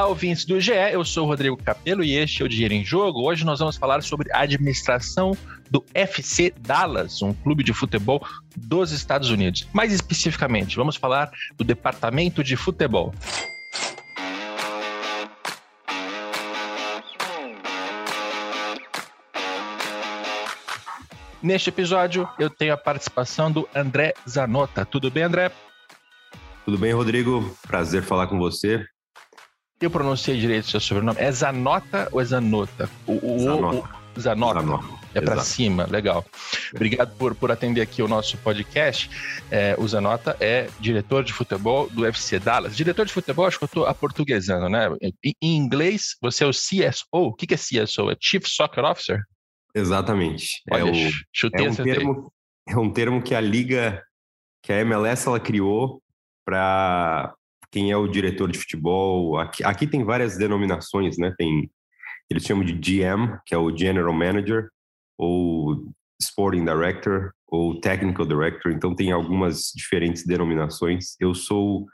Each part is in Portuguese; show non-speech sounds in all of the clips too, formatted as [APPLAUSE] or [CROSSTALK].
Olá, ouvintes do GE, eu sou o Rodrigo Capello e este é o Dinheiro em Jogo. Hoje nós vamos falar sobre a administração do FC Dallas, um clube de futebol dos Estados Unidos. Mais especificamente, vamos falar do departamento de futebol. Neste episódio, eu tenho a participação do André Zanota. Tudo bem, André? Tudo bem, Rodrigo? Prazer falar com você. Eu pronunciei direito o seu sobrenome. É Zanota ou é Zanota? O, o, Zanota. O, Zanota. Zanota. É para cima, legal. Obrigado por, por atender aqui o nosso podcast. É, o Zanota é diretor de futebol do UFC Dallas. Diretor de futebol, acho que eu estou aportuguesando, né? Em, em, inglês, você é o CSO. O que, que é CSO? É Chief Soccer Officer? Exatamente. Olha, é, o, chutei é um termo É um termo que a liga, que a MLS ela criou para quem é o diretor de futebol. Aqui, aqui tem várias denominações, né? Tem eles chamam de GM, que é o General Manager, ou Sporting Director ou Technical Director, então tem algumas diferentes denominações. Eu sou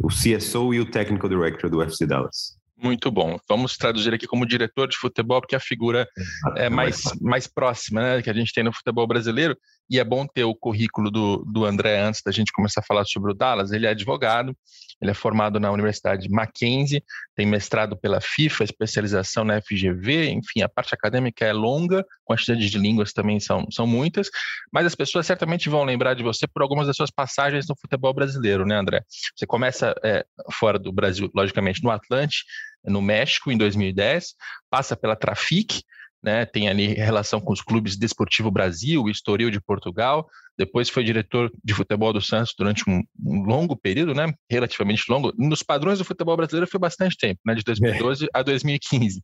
o CSO e o Technical Director do FC Dallas. Muito bom. Vamos traduzir aqui como diretor de futebol, porque a figura é mais, mais próxima né, que a gente tem no futebol brasileiro. E é bom ter o currículo do, do André antes da gente começar a falar sobre o Dallas. Ele é advogado, ele é formado na Universidade Mackenzie, tem mestrado pela FIFA, especialização na FGV, enfim, a parte acadêmica é longa, quantidade de línguas também são, são muitas, mas as pessoas certamente vão lembrar de você por algumas das suas passagens no futebol brasileiro, né, André? Você começa é, fora do Brasil, logicamente, no Atlante, no México, em 2010, passa pela Trafic, né, tem ali relação com os clubes Desportivo Brasil, Estoril de Portugal, depois foi diretor de futebol do Santos durante um, um, longo período, né, relativamente longo. Nos padrões do futebol brasileiro foi bastante tempo, né, de 2012 é. a 2015.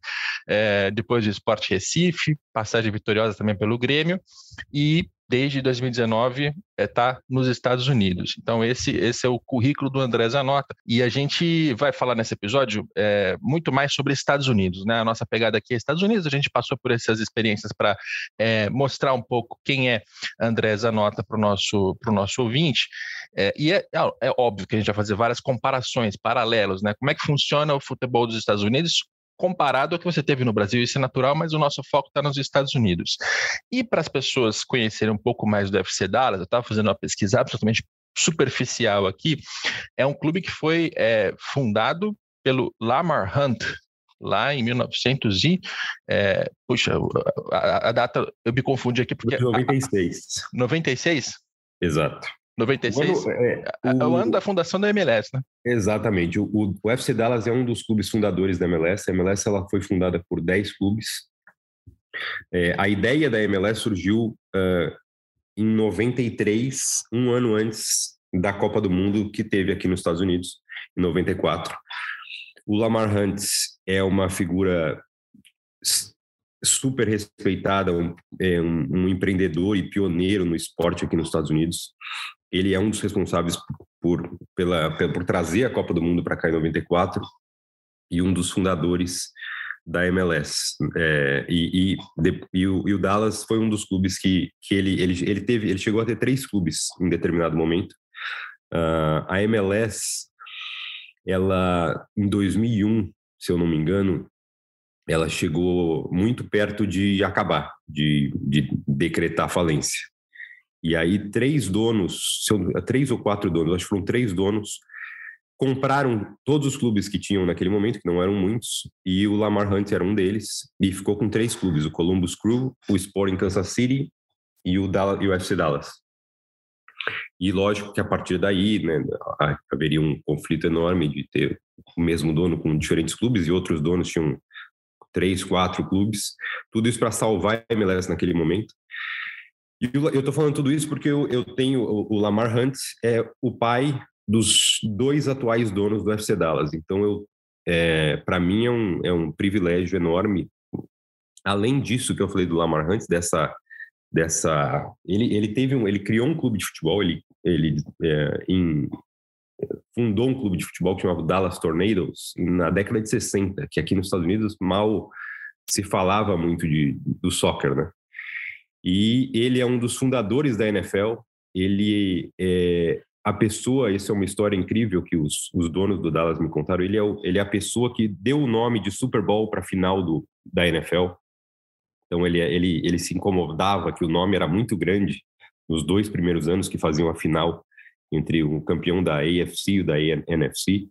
É, depois de Esporte Recife, passagem vitoriosa também pelo Grêmio e desde 2019 está é, nos Estados Unidos. Então, esse, esse é o currículo do André Zanota. E a gente vai falar nesse episódio é, muito mais sobre Estados Unidos. Né? A nossa pegada aqui é Estados Unidos, a gente passou por essas experiências para é, mostrar um pouco quem é André Zanota para o nosso, nosso ouvinte. É, e é, é, óbvio que a gente vai fazer várias comparações, paralelos, né? Como é que funciona o futebol dos Estados Unidos comparado ao que você teve no Brasil, isso é natural, mas o nosso foco está nos Estados Unidos. E para as pessoas conhecerem um pouco mais do FC Dallas, eu estava fazendo uma pesquisa absolutamente superficial aqui, é um clube que foi é, fundado pelo Lamar Hunt, lá em 1900 e... É, puxa, a, a, data, eu me confundi aqui porque... 96. A, 96? Exato. 96 o ano, é, é, o, o, ano da fundação da MLS, né? Exatamente. O, o, FC Dallas é um dos clubes fundadores da MLS. A MLS ela foi fundada por 10 clubes. É, a ideia da MLS surgiu uh, em 93, um ano antes da Copa do Mundo que teve aqui nos Estados Unidos, em 94. O Lamar Hunt é uma figura super respeitada, um, é um, um, empreendedor e pioneiro no esporte aqui nos Estados Unidos ele é um dos responsáveis por, pela, por trazer a Copa do Mundo para cá em 94 e um dos fundadores da MLS. É, e, e, de, e, o, e, o, Dallas foi um dos clubes que, que ele, ele, ele teve, ele chegou a ter três clubes em determinado momento. Uh, a MLS, ela, em 2001, se eu não me engano, ela chegou muito perto de acabar, de, de decretar falência. E aí três donos, três ou quatro donos, acho que foram três donos, compraram todos os clubes que tinham naquele momento, que não eram muitos, e o Lamar Hunt era um deles, e ficou com três clubes, o Columbus Crew, o Sporting Kansas City e o, Dallas, e o FC Dallas. E lógico que a partir daí, né, haveria um conflito enorme de ter o mesmo dono com diferentes clubes e outros donos tinham três, quatro clubes, tudo isso para salvar a MLS naquele momento. E eu estou falando tudo isso porque eu, eu tenho o Lamar Hunt é o pai dos dois atuais donos do FC Dallas. Então eu é, para mim é um, é um privilégio enorme. Além disso que eu falei do Lamar Hunt, dessa dessa. Ele, ele teve um, ele criou um clube de futebol. Ele, ele é, em, fundou um clube de futebol que chamava Dallas Tornadoes na década de 60, que aqui nos Estados Unidos mal se falava muito de, do soccer, né? E ele é um dos fundadores da NFL. Ele é a pessoa, isso é uma história incrível que os, os donos do Dallas me contaram. Ele é, o, ele é a pessoa que deu o nome de Super Bowl para a final do, da NFL. Então ele, ele, ele se incomodava que o nome era muito grande nos dois primeiros anos que faziam a final entre o campeão da AFC e o da NFC.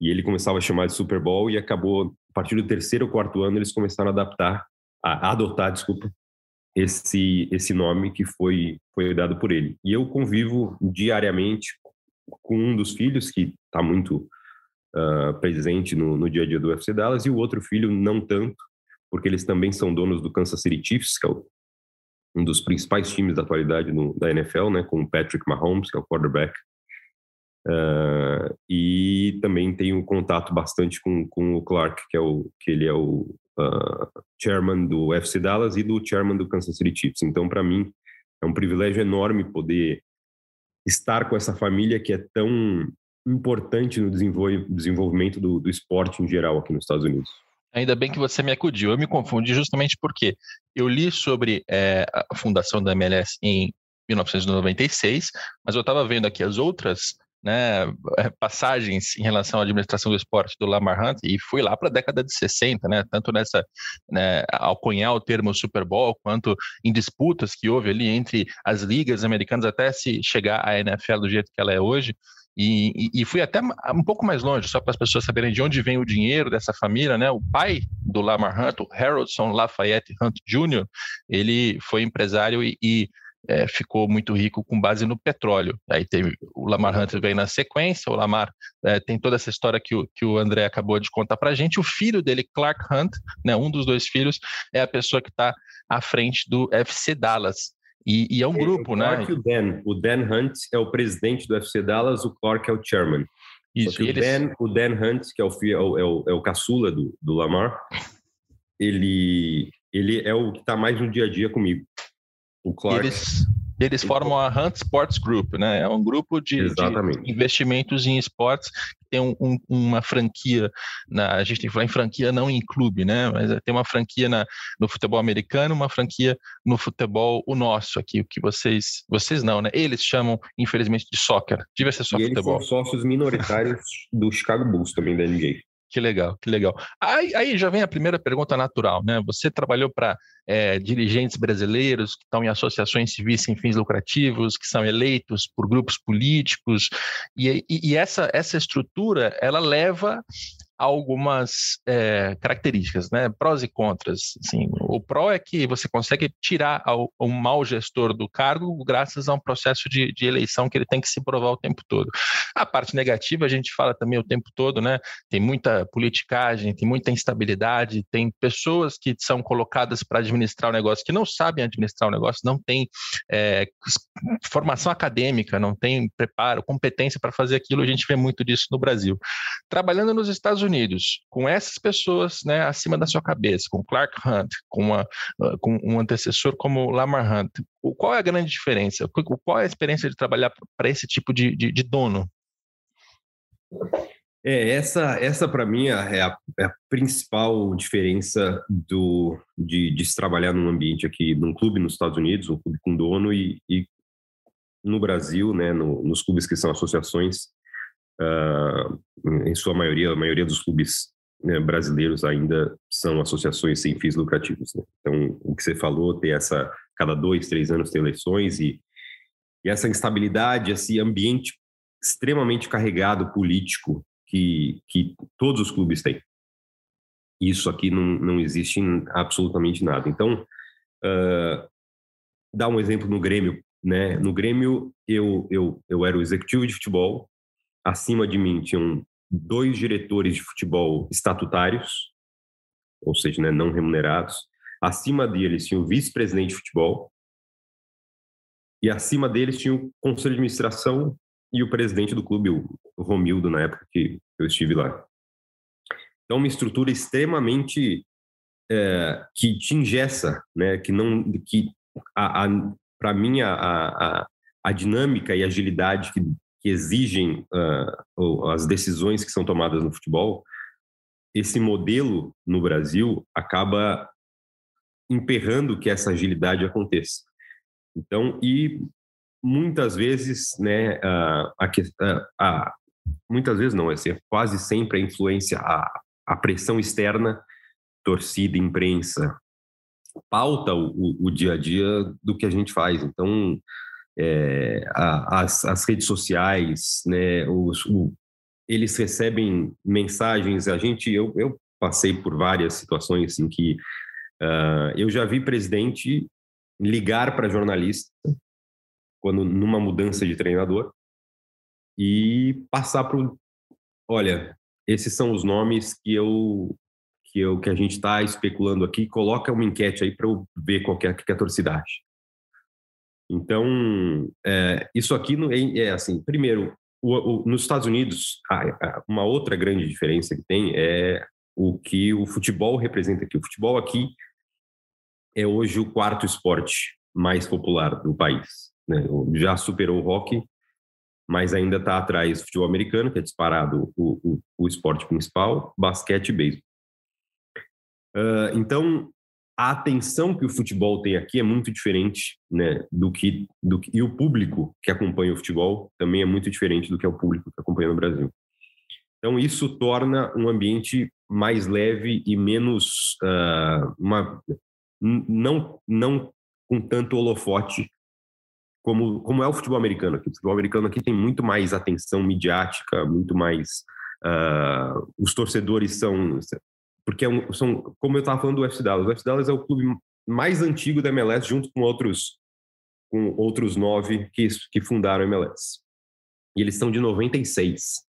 E ele começava a chamar de Super Bowl e acabou, a partir do terceiro ou quarto ano, eles começaram a adaptar, a adotar, desculpa, esse, esse nome que foi, foi dado por ele. E eu convivo diariamente com um dos filhos, que está muito uh, presente no, no dia a dia do UFC Dallas, e o outro filho não tanto, porque eles também são donos do Kansas City Chiefs, que é o, um dos principais times da atualidade no, da NFL, né, com o Patrick Mahomes, que é o quarterback. Uh, e também tenho contato bastante com, com o Clark, que é o que ele é o uh, chairman do FC Dallas e do chairman do Kansas City Chiefs. Então, para mim, é um privilégio enorme poder estar com essa família que é tão importante no desenvolvimento do, do esporte em geral aqui nos Estados Unidos. Ainda bem que você me acudiu. Eu me confundi justamente porque eu li sobre é, a fundação da MLS em 1996, mas eu estava vendo aqui as outras né, eh, passagens em relação à administração do esporte do Lamar Hunt e fui lá para a década de 60, né, tanto nessa, né, ao cunhar o termo Super Bowl, quanto em disputas que houve ali entre as ligas americanas até se chegar à NFL do jeito que ela é hoje. E, e, e fui até um pouco mais longe, só para as pessoas saberem de onde vem o dinheiro dessa família, né? O pai do Lamar Hunt, o Haroldson Lafayette Hunt Jr., ele foi empresário e, e é, ficou muito rico com base no petróleo. Aí teve o Lamar Hunter vem na sequência, o Lamar é, tem toda essa história que o, que o André acabou de contar para a gente. O filho dele, Clark Hunt, né, um dos dois filhos, é a pessoa que está à frente do FC Dallas. E, e é um grupo, o né? Clark né? o Dan. O Dan Hunt é o presidente do FC Dallas, o Clark é o chairman. Isso, o, Dan, o Dan Hunt, que é o, é o, é o, é o caçula do, do Lamar, ele, ele é o que está mais no dia a dia comigo. O Clark. Eles, eles formam a Hunt Sports Group, né? É um grupo de, de investimentos em esportes que tem um, um, uma franquia, na, a gente tem que falar em franquia, não em clube, né? Mas tem uma franquia na, no futebol americano, uma franquia no futebol, o nosso aqui, o que vocês, vocês não, né? Eles chamam, infelizmente, de soccer. Devia ser só e futebol. Eles são sócios minoritários do Chicago Bulls também, da NBA. Que legal, que legal. Aí, aí, já vem a primeira pergunta natural, né? Você trabalhou para é, dirigentes brasileiros que estão em associações civis sem fins lucrativos, que são eleitos por grupos políticos, e, e, e essa, essa estrutura ela leva algumas é, características, né? Prós e contras. Assim, o pró é que você consegue tirar o mau gestor do cargo graças a um processo de, de, eleição que ele tem que se provar o tempo todo. A parte negativa a gente fala também o tempo todo, né? Tem muita politicagem, tem muita instabilidade, tem pessoas que são colocadas para administrar o negócio que não sabem administrar o negócio, não têm é, formação acadêmica, não têm preparo, competência para fazer aquilo. A gente vê muito disso no Brasil. Trabalhando nos Estados Unidos, com essas pessoas né, acima da sua cabeça, com Clark Hunt, com, uma, ah, com um antecessor como Lamar Hunt, qual é a grande diferença? Qual é a experiência de trabalhar para esse tipo de, de, de, dono? É, essa, essa para mim é a, é a, principal diferença do, de, de se trabalhar num ambiente aqui, num clube nos Estados Unidos, um clube com dono, e, e no Brasil, né, no, nos clubes que são associações, em sua maioria, a maioria dos clubes né, brasileiros ainda são associações sem fins lucrativos. Né? Então, o que você falou, ter essa, cada dois, três anos ter eleições e, e essa instabilidade, esse ambiente extremamente carregado político que, que todos os clubes têm. Isso aqui não, não existe em absolutamente nada. Então, uh, dá um exemplo no Grêmio, né? No Grêmio, eu, eu, eu era o executivo de futebol, acima de mim tinham dois diretores de futebol estatutários, ou seja, né, não remunerados. Acima deles tinha o vice-presidente de futebol. E acima deles tinha o conselho de administração e o presidente do clube, o Romildo, na época que eu estive lá. Então, uma estrutura extremamente é, que te ingessa, né? que, não, que para mim, a, a, a, dinâmica e agilidade que, que exigem uh, as decisões que são tomadas no futebol, esse modelo no Brasil acaba emperrando que essa agilidade aconteça. Então, e muitas vezes, né, a, a, a muitas vezes não, é ser quase sempre a influência, a, a pressão externa, torcida, imprensa, pauta o, o, dia a dia do que a gente faz. Então, é, a, as, as, redes sociais, né, os, o, eles recebem mensagens. A gente, eu, eu passei por várias situações assim que uh, eu já vi presidente ligar para jornalista quando numa mudança de treinador e passar para olha esses são os nomes que eu que eu que a gente está especulando aqui coloca uma enquete aí para eu ver qual que é, que a torcida acha então é, isso aqui é, é assim primeiro o, o, nos Estados Unidos uma outra grande diferença que tem é o que o futebol representa aqui o futebol aqui é hoje o quarto esporte mais popular do país né? Já superou o hockey, mas ainda está atrás do futebol americano, que é disparado o, o, o esporte principal, basquete e beisebol. Uh, então, a atenção que o futebol tem aqui é muito diferente né, do, que, do que. E o público que acompanha o futebol também é muito diferente do que é o público que acompanha no Brasil. Então, isso torna um ambiente mais leve e menos. Uh, uma, não, não com tanto holofote como, como é o futebol americano aqui. O futebol americano aqui tem muito mais atenção midiática, muito mais. Uh, os torcedores são. Porque é um, são, como eu estava falando do UFC Dallas, o UFC Dallas é o clube mais antigo da MLS, junto com outros, com outros nove que, que fundaram a MLS. E eles são de 96.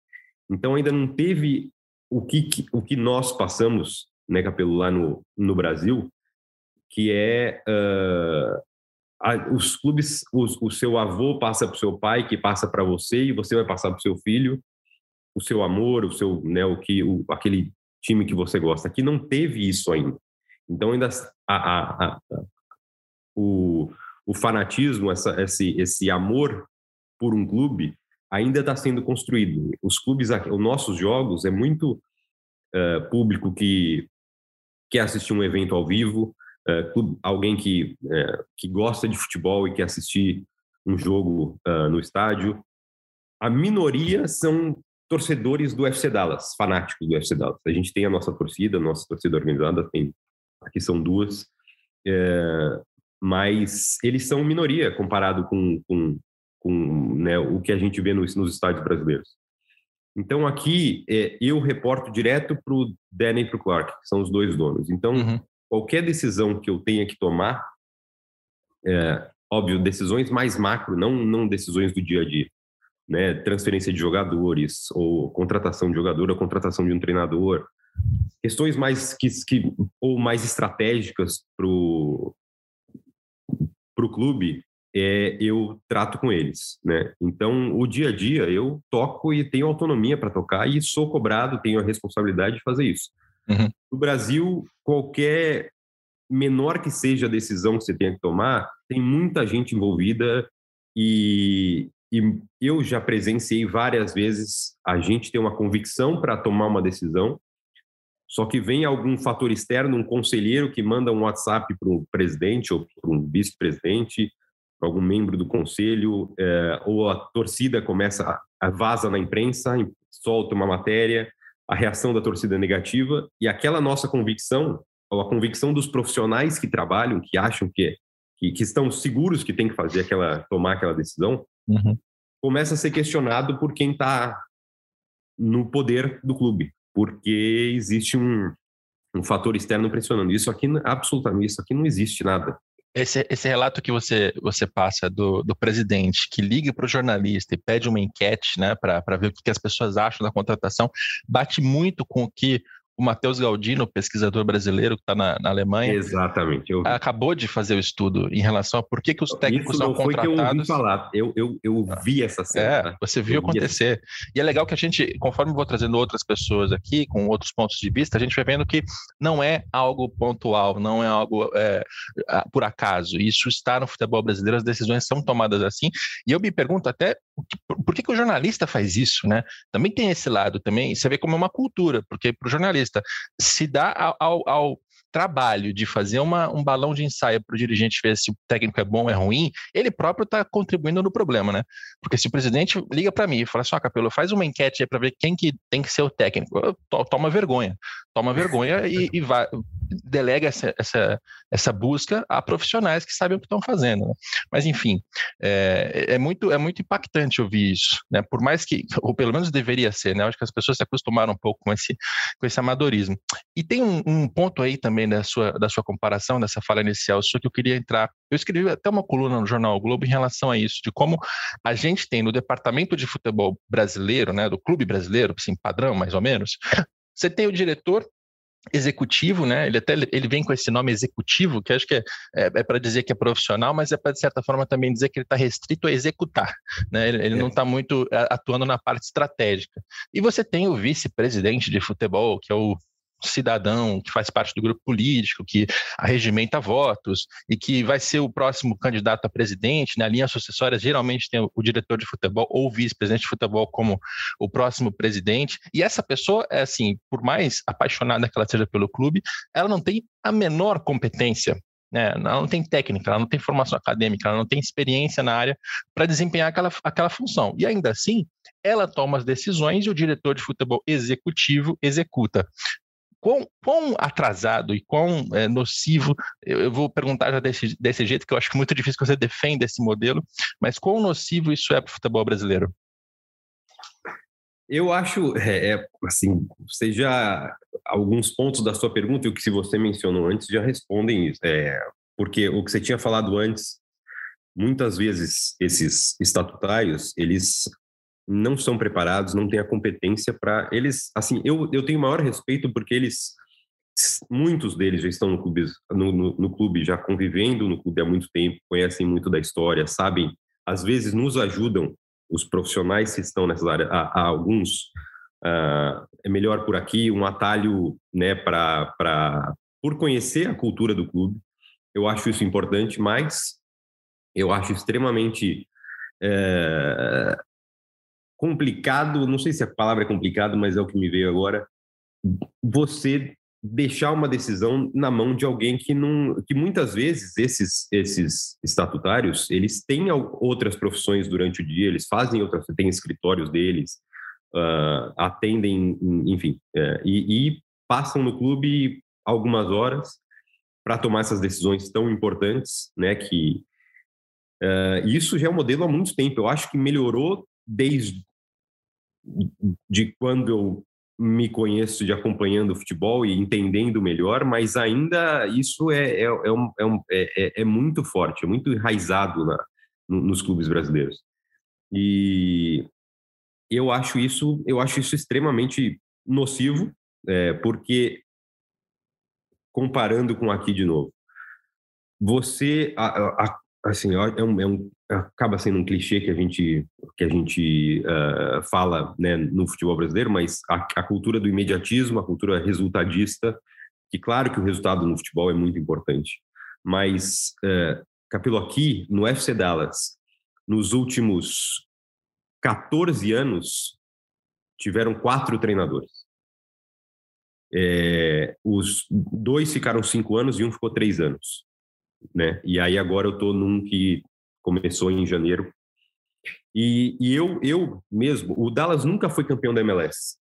Então ainda não teve o que, o que nós passamos, né, Capelo, lá no, no Brasil, que é uh, os clubes, o, o seu avô passa para o seu pai, que passa para você, e você vai passar para o seu filho o seu amor, o seu, né, o que, o, aquele time que você gosta. Aqui não teve isso ainda. Então ainda a, a, a, o, o fanatismo, essa, esse, esse amor por um clube ainda está sendo construído. Os clubes, os nossos jogos é muito uh, público que quer assistir um evento ao vivo, uh, alguém que, uh, que gosta de futebol e quer assistir um jogo no estádio. A minoria são torcedores do FC Dallas, fanáticos do FC Dallas. A gente tem a nossa torcida, a nossa torcida organizada, tem, aqui são duas, é, mas eles são minoria comparado com, com, com né, o que a gente vê nos, nos estádios brasileiros. Então aqui é, eu reporto direto para o Danny e para o Clark, que são os dois donos. Então uhum qualquer decisão que eu tenha que tomar, é, óbvio, decisões mais macro, não, não decisões do dia a dia, né? Transferência de jogadores, ou contratação de jogador, ou contratação de um treinador, questões mais que, que ou mais estratégicas para o clube, é, eu trato com eles, né? Então, o dia a dia eu toco e tenho autonomia para tocar e sou cobrado, tenho a responsabilidade de fazer isso. Uhum. No Brasil, qualquer menor que seja a decisão que você tenha que tomar, tem muita gente envolvida e, e eu já presenciei várias vezes a gente ter uma convicção para tomar uma decisão, só que vem algum fator externo, um conselheiro que manda um WhatsApp para o presidente ou para um vice-presidente, algum membro do conselho, é, ou a torcida começa a, a vaza na imprensa, solta uma matéria, a reação da torcida é negativa e aquela nossa convicção, ou a convicção dos profissionais que trabalham, que acham que, que, que estão seguros que tem que fazer aquela, tomar aquela decisão, uhum. começa a ser questionado por quem está no poder do clube, porque existe um, um fator externo pressionando. Isso aqui, absolutamente, isso aqui não existe nada. Esse, esse relato que você, você passa do, do presidente que liga para o jornalista e pede uma enquete né, para ver o que, que as pessoas acham da contratação, bate muito com o que o Matheus Galdino, pesquisador brasileiro que está na, na, Alemanha. Exatamente. Eu... Acabou de fazer o estudo em relação a por que, que os técnicos Isso são não contratados. Foi que eu ouvi falar. Eu, eu, eu ah. vi essa cena. É, tá? você viu acontecer. E é legal que a gente, conforme vou trazendo outras pessoas aqui, com outros pontos de vista, a gente vai vendo que não é algo pontual, não é algo é, por acaso. Isso está no futebol brasileiro, as decisões são tomadas assim. E eu me pergunto até por que, que o jornalista faz isso, né? Também tem esse lado, também você vê como é uma cultura, porque para o jornalista se dá ao, ao trabalho de fazer uma, um balão de ensaio para o dirigente ver se o técnico é bom ou é ruim, ele próprio está contribuindo no problema, né? Porque se o presidente liga para mim e fala assim, ó, Capelo, faz uma enquete aí para ver quem que tem que ser o técnico, toma vergonha, toma vergonha [LAUGHS] e, e vai, delega essa, essa, essa busca a profissionais que sabem o que estão fazendo. Né? Mas, enfim, é, é, muito, é muito impactante ouvir isso, né? Por mais que, ou pelo menos deveria ser, né? Eu acho que as pessoas se acostumaram um pouco com esse, com esse amadorismo. E tem um, um ponto aí também da sua, da sua comparação, dessa fala inicial sua, que eu queria entrar. Eu escrevi até uma coluna no Jornal o Globo em relação a isso, de como a gente tem no departamento de futebol brasileiro, né, do clube brasileiro, assim, padrão mais ou menos, você tem o diretor executivo, né? Ele até ele vem com esse nome executivo, que acho que é, é, é para dizer que é profissional, mas é para de certa forma também dizer que ele está restrito a executar, né? Ele, ele é. não está muito atuando na parte estratégica. E você tem o vice-presidente de futebol, que é o cidadão que faz parte do grupo político, que arregimenta votos e que vai ser o próximo candidato a presidente, na né? linha sucessória geralmente tem o diretor de futebol ou vice-presidente de futebol como o próximo presidente, e essa pessoa, é assim, por mais apaixonada que ela seja pelo clube, ela não tem a menor competência né? Ela não tem técnica, ela não tem formação acadêmica, ela não tem experiência na área para desempenhar aquela, aquela função. E ainda assim, ela toma as decisões e o diretor de futebol executivo executa quão, quão atrasado e quão é, nocivo, eu, eu, vou perguntar já desse, desse jeito, que eu acho que é muito difícil que você defenda esse modelo, mas quão nocivo isso é para o futebol brasileiro? Eu acho, é, é, assim, você já, alguns pontos da sua pergunta e o que se você mencionou antes já respondem isso, é, porque o que você tinha falado antes, muitas vezes esses estatutários, eles não são preparados, não têm a competência para eles. Assim, eu, eu tenho maior respeito porque eles, muitos deles já estão no clube, no, no, no, clube, já convivendo no clube há muito tempo, conhecem muito da história, sabem, às vezes nos ajudam, os profissionais que estão nessa área, há, há alguns, uh, é melhor por aqui, um atalho, né, para por conhecer a cultura do clube. Eu acho isso importante, mas eu acho extremamente é, complicado, não sei se a palavra é complicado, mas é o que me veio agora, você deixar uma decisão na mão de alguém que não que muitas vezes esses esses estatutários eles têm outras profissões durante o dia eles fazem outras têm escritórios deles uh, atendem enfim uh, e, e, passam no clube algumas horas para tomar essas decisões tão importantes né que uh, isso já é um modelo há muito tempo. Eu acho que melhorou desde de quando eu me conheço de acompanhando o futebol e entendendo melhor, mas ainda isso é, é, é, um, é, um, é, é, é muito forte, é muito enraizado na, nos clubes brasileiros. E eu acho isso, eu acho isso extremamente nocivo, é, porque comparando com aqui de novo, você a, a, assim, é um, é um, acaba sendo um clichê que a gente que a gente uh, fala né, no futebol brasileiro, mas a, a, cultura do imediatismo, a cultura resultadista, que claro que o resultado no futebol é muito importante, mas uh, Capelo aqui no FC Dallas, nos últimos 14 anos tiveram quatro treinadores. É, os dois ficaram cinco anos e um ficou três anos né? E aí agora eu estou num que começou em janeiro. E, e, eu, eu mesmo, o Dallas nunca foi campeão da MLS.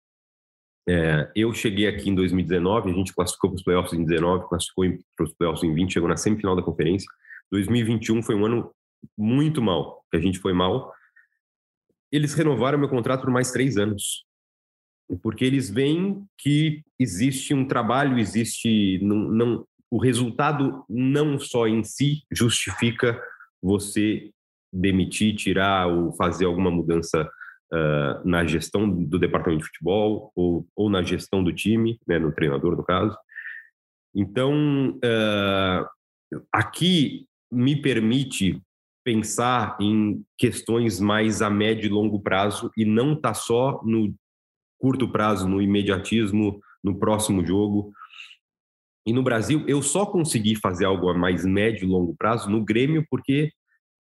É, eu cheguei aqui em 2019, a gente classificou para os playoffs em 19, classificou para os playoffs em 20, chegou na semifinal da conferência. 2021 foi um ano muito mal, que a gente foi mal. Eles renovaram meu contrato por mais três anos, porque eles veem que existe um trabalho, existe não, não o resultado não só em si justifica você demitir, tirar ou fazer alguma mudança uh, na gestão do departamento de futebol ou, ou na gestão do time, né, no treinador, no caso. Então, uh, aqui me permite pensar em questões mais a médio e longo prazo e não tá só no curto prazo, no imediatismo, no próximo jogo. E no Brasil, eu só consegui fazer algo a mais médio e longo prazo no Grêmio porque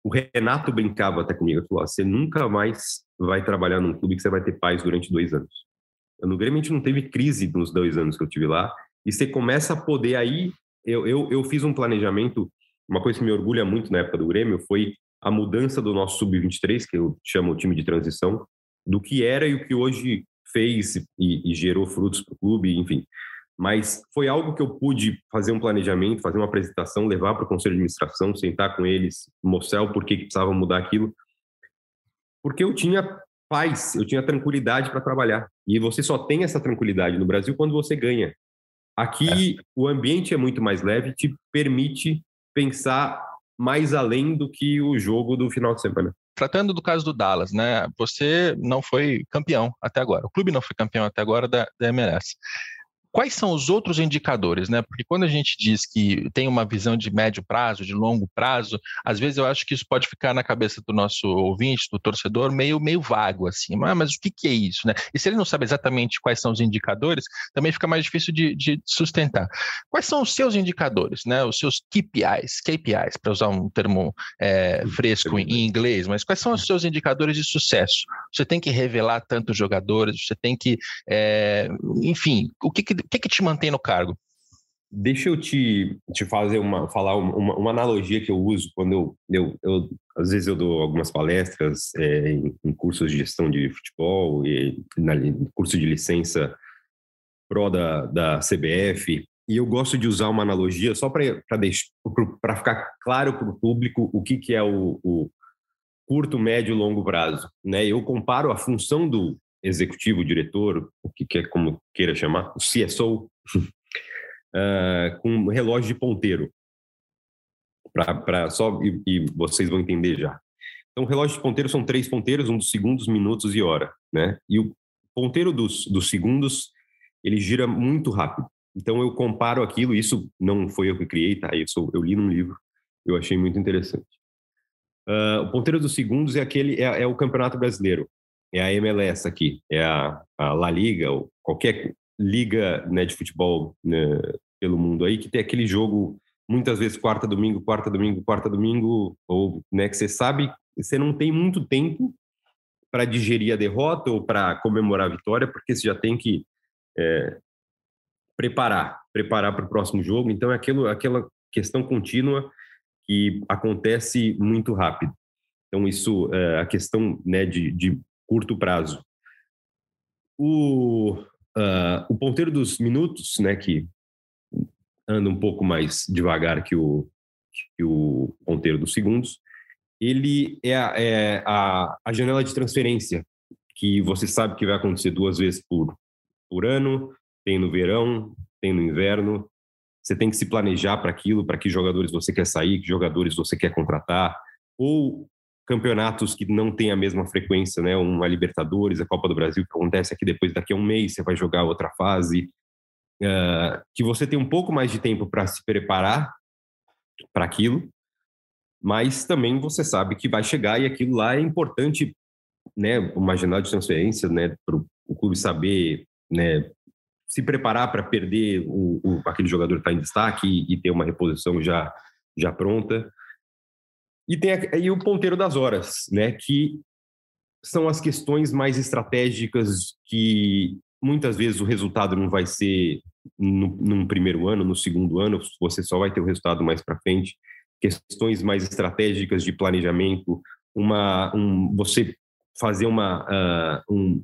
o Renato brincava até comigo, ele falou, você nunca mais vai trabalhar num clube que você vai ter paz durante dois anos. No Grêmio a gente não teve crise nos dois anos que eu tive lá, e você começa a poder aí, eu, eu, eu fiz um planejamento, uma coisa que me orgulha muito na época do Grêmio foi a mudança do nosso sub-23, que eu chamo o time de transição, do que era e o que hoje fez e, e gerou frutos para o clube, enfim mas foi algo que eu pude fazer um planejamento, fazer uma apresentação, levar para o conselho de administração, sentar com eles, mostrar o porquê que precisava mudar aquilo, porque eu tinha paz, eu tinha tranquilidade para trabalhar. E você só tem essa tranquilidade no Brasil quando você ganha. Aqui é. o ambiente é muito mais leve, te permite pensar mais além do que o jogo do final de semana. Tratando do caso do Dallas, né? Você não foi campeão até agora. O clube não foi campeão até agora da, da MLS. Quais são os outros indicadores, né? Porque quando a gente diz que tem uma visão de médio prazo, de longo prazo, às vezes eu acho que isso pode ficar na cabeça do nosso ouvinte, do torcedor, meio, meio vago, assim. Ah, mas o que, que é isso, né? E se ele não sabe exatamente quais são os indicadores, também fica mais difícil de, de sustentar. Quais são os seus indicadores, né? Os seus KPIs, KPIs, para usar um termo é, fresco em, em inglês, mas quais são os seus indicadores de sucesso? Você tem que revelar tantos jogadores, você tem que, é, enfim, o que, que o que, que te mantém no cargo? Deixa eu te, te fazer uma, falar uma, uma analogia que eu uso quando eu, eu, eu, às vezes eu dou algumas palestras é, em, em, cursos de gestão de futebol e na curso de licença pró da, da CBF e eu gosto de usar uma analogia só para ficar claro para o público o que, que é o, o curto, médio e longo prazo. Né? Eu comparo a função do, executivo, diretor, o que quer como queira chamar, o CSO, uh, [LAUGHS] ah, com um relógio de ponteiro. Para só e, e, vocês vão entender já. Então, o relógio de ponteiro são três ponteiros, um dos segundos, minutos e hora, né? E o ponteiro dos, dos segundos ele gira muito rápido. Então, eu comparo aquilo. Isso não foi eu que criei, tá? Sou, eu li num livro. Eu achei muito interessante. Uh, o ponteiro dos segundos é aquele é, é o campeonato brasileiro é a MLS aqui, é a, a La Liga, ou qualquer liga né, de futebol né, pelo mundo aí, que tem aquele jogo, muitas vezes quarta, domingo, quarta, domingo, quarta, domingo, ou né, que você sabe, você não tem muito tempo para digerir a derrota ou para comemorar a vitória, porque você já tem que é, preparar, preparar para o próximo jogo. Então é aquilo, aquela questão contínua que acontece muito rápido. Então isso, é, a questão né, de, de curto prazo. O, uh, o ponteiro dos minutos, né, que anda um pouco mais devagar que o, que o ponteiro dos segundos, ele é, a, é a, a janela de transferência, que você sabe que vai acontecer duas vezes por, por ano, tem no verão, tem no inverno, você tem que se planejar para aquilo, para que jogadores você quer sair, que jogadores você quer contratar, ou campeonatos que não têm a mesma frequência, né? Uma Libertadores, a Copa do Brasil, que acontece aqui depois, daqui a um mês, você vai jogar outra fase. Uh, que você tem um pouco mais de tempo para se preparar para aquilo, mas também você sabe que vai chegar e aquilo lá é importante, né? Uma janela de transferência, né? Para o clube saber, né? Se preparar para perder o, o, aquele jogador que está em destaque e, e ter uma reposição já, já pronta. E tem aí o ponteiro das horas, né? Que são as questões mais estratégicas que muitas vezes o resultado não vai ser no, num primeiro ano, no segundo ano, você só vai ter o resultado mais para frente. Questões mais estratégicas de planejamento, uma, um, você fazer uma, uh, um,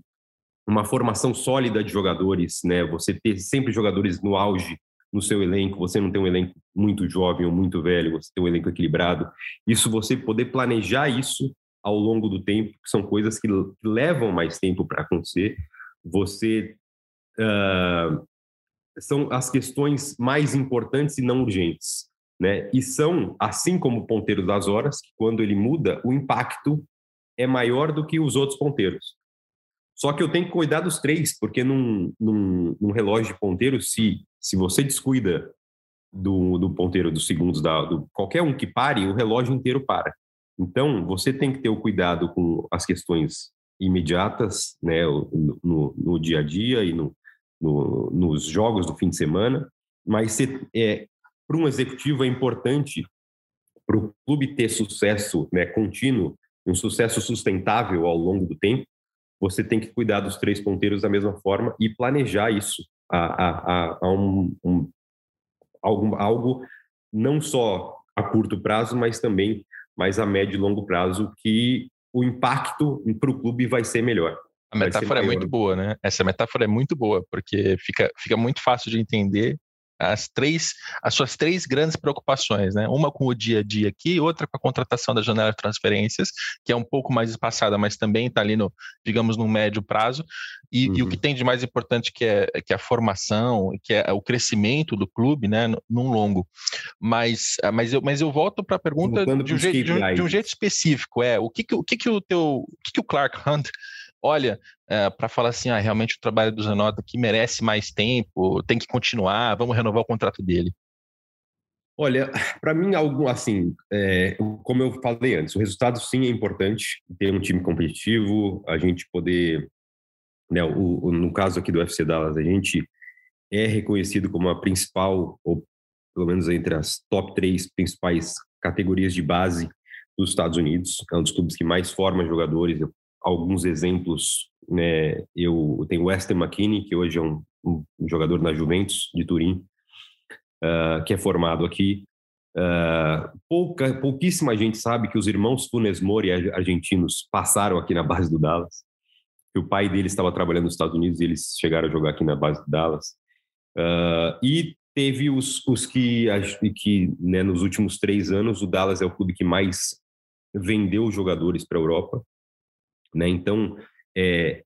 uma formação sólida de jogadores, né? Você ter sempre jogadores no auge no seu elenco, você não tem um elenco muito jovem ou muito velho, você tem um elenco equilibrado. Isso você poder planejar isso ao longo do tempo, que são coisas que levam mais tempo para acontecer. Você uh, são as questões mais importantes e não urgentes, né? E são assim como o ponteiro das horas, que quando ele muda, o impacto é maior do que os outros ponteiros. Só que eu tenho que cuidar dos três, porque num, num, num relógio de ponteiro, se, se você descuida do, do ponteiro dos segundos, da, do, qualquer um que pare, o relógio inteiro para. Então, você tem que ter o cuidado com as questões imediatas, né, no, no dia a dia e no, no, nos jogos do fim de semana, mas é, para um executivo é importante para o clube ter sucesso né, contínuo, um sucesso sustentável ao longo do tempo, você tem que cuidar dos três ponteiros da mesma forma e planejar isso a, a, a, um, um, algo, algo não só a curto prazo, mas também mais a médio e longo prazo, que o impacto para o clube vai ser melhor. A metáfora é muito boa, né? Essa metáfora é muito boa, porque fica, fica muito fácil de entender as três, as suas três grandes preocupações, né? Uma com o dia a dia aqui, outra com a contratação da janela de transferências, que é um pouco mais espaçada, mas também está ali no, digamos, no médio prazo, e, uhum. e, o que uhum. tem de mais importante que é, que é a formação, que é o crescimento do clube, né, num longo. Mas, ah, mas, eu, mas eu volto para a pergunta de um, jeito, de, um, de um, jeito específico, é o que, que, o, que, que o teu, o que, que o Clark Hunt olha é, eh, para falar assim, ah, realmente o trabalho do Zanota aqui merece mais tempo, tem que continuar, vamos renovar o contrato dele? Olha, [SIGHS] para mim, algo assim, é, como eu falei antes, o resultado sim é importante, ter um time competitivo, a gente poder, né, o, o, no caso aqui do UFC Dallas, a gente é reconhecido como a principal, ou pelo menos entre as top três principais categorias de base dos Estados Unidos, é um dos clubes que mais forma jogadores, alguns exemplos, né, eu tenho Weston McKinney, que hoje é um, um jogador na Juventus de Turim, uh, que é formado aqui. Uh, pouca, pouquíssima gente sabe que os irmãos Funes Mori, argentinos, passaram aqui na base do Dallas. Que o pai deles estava trabalhando nos Estados Unidos e eles chegaram a jogar aqui na base do Dallas. Uh, e teve os, os que, que né, nos últimos três anos, o Dallas é o clube que mais vendeu jogadores para a Europa. Né? Então, é,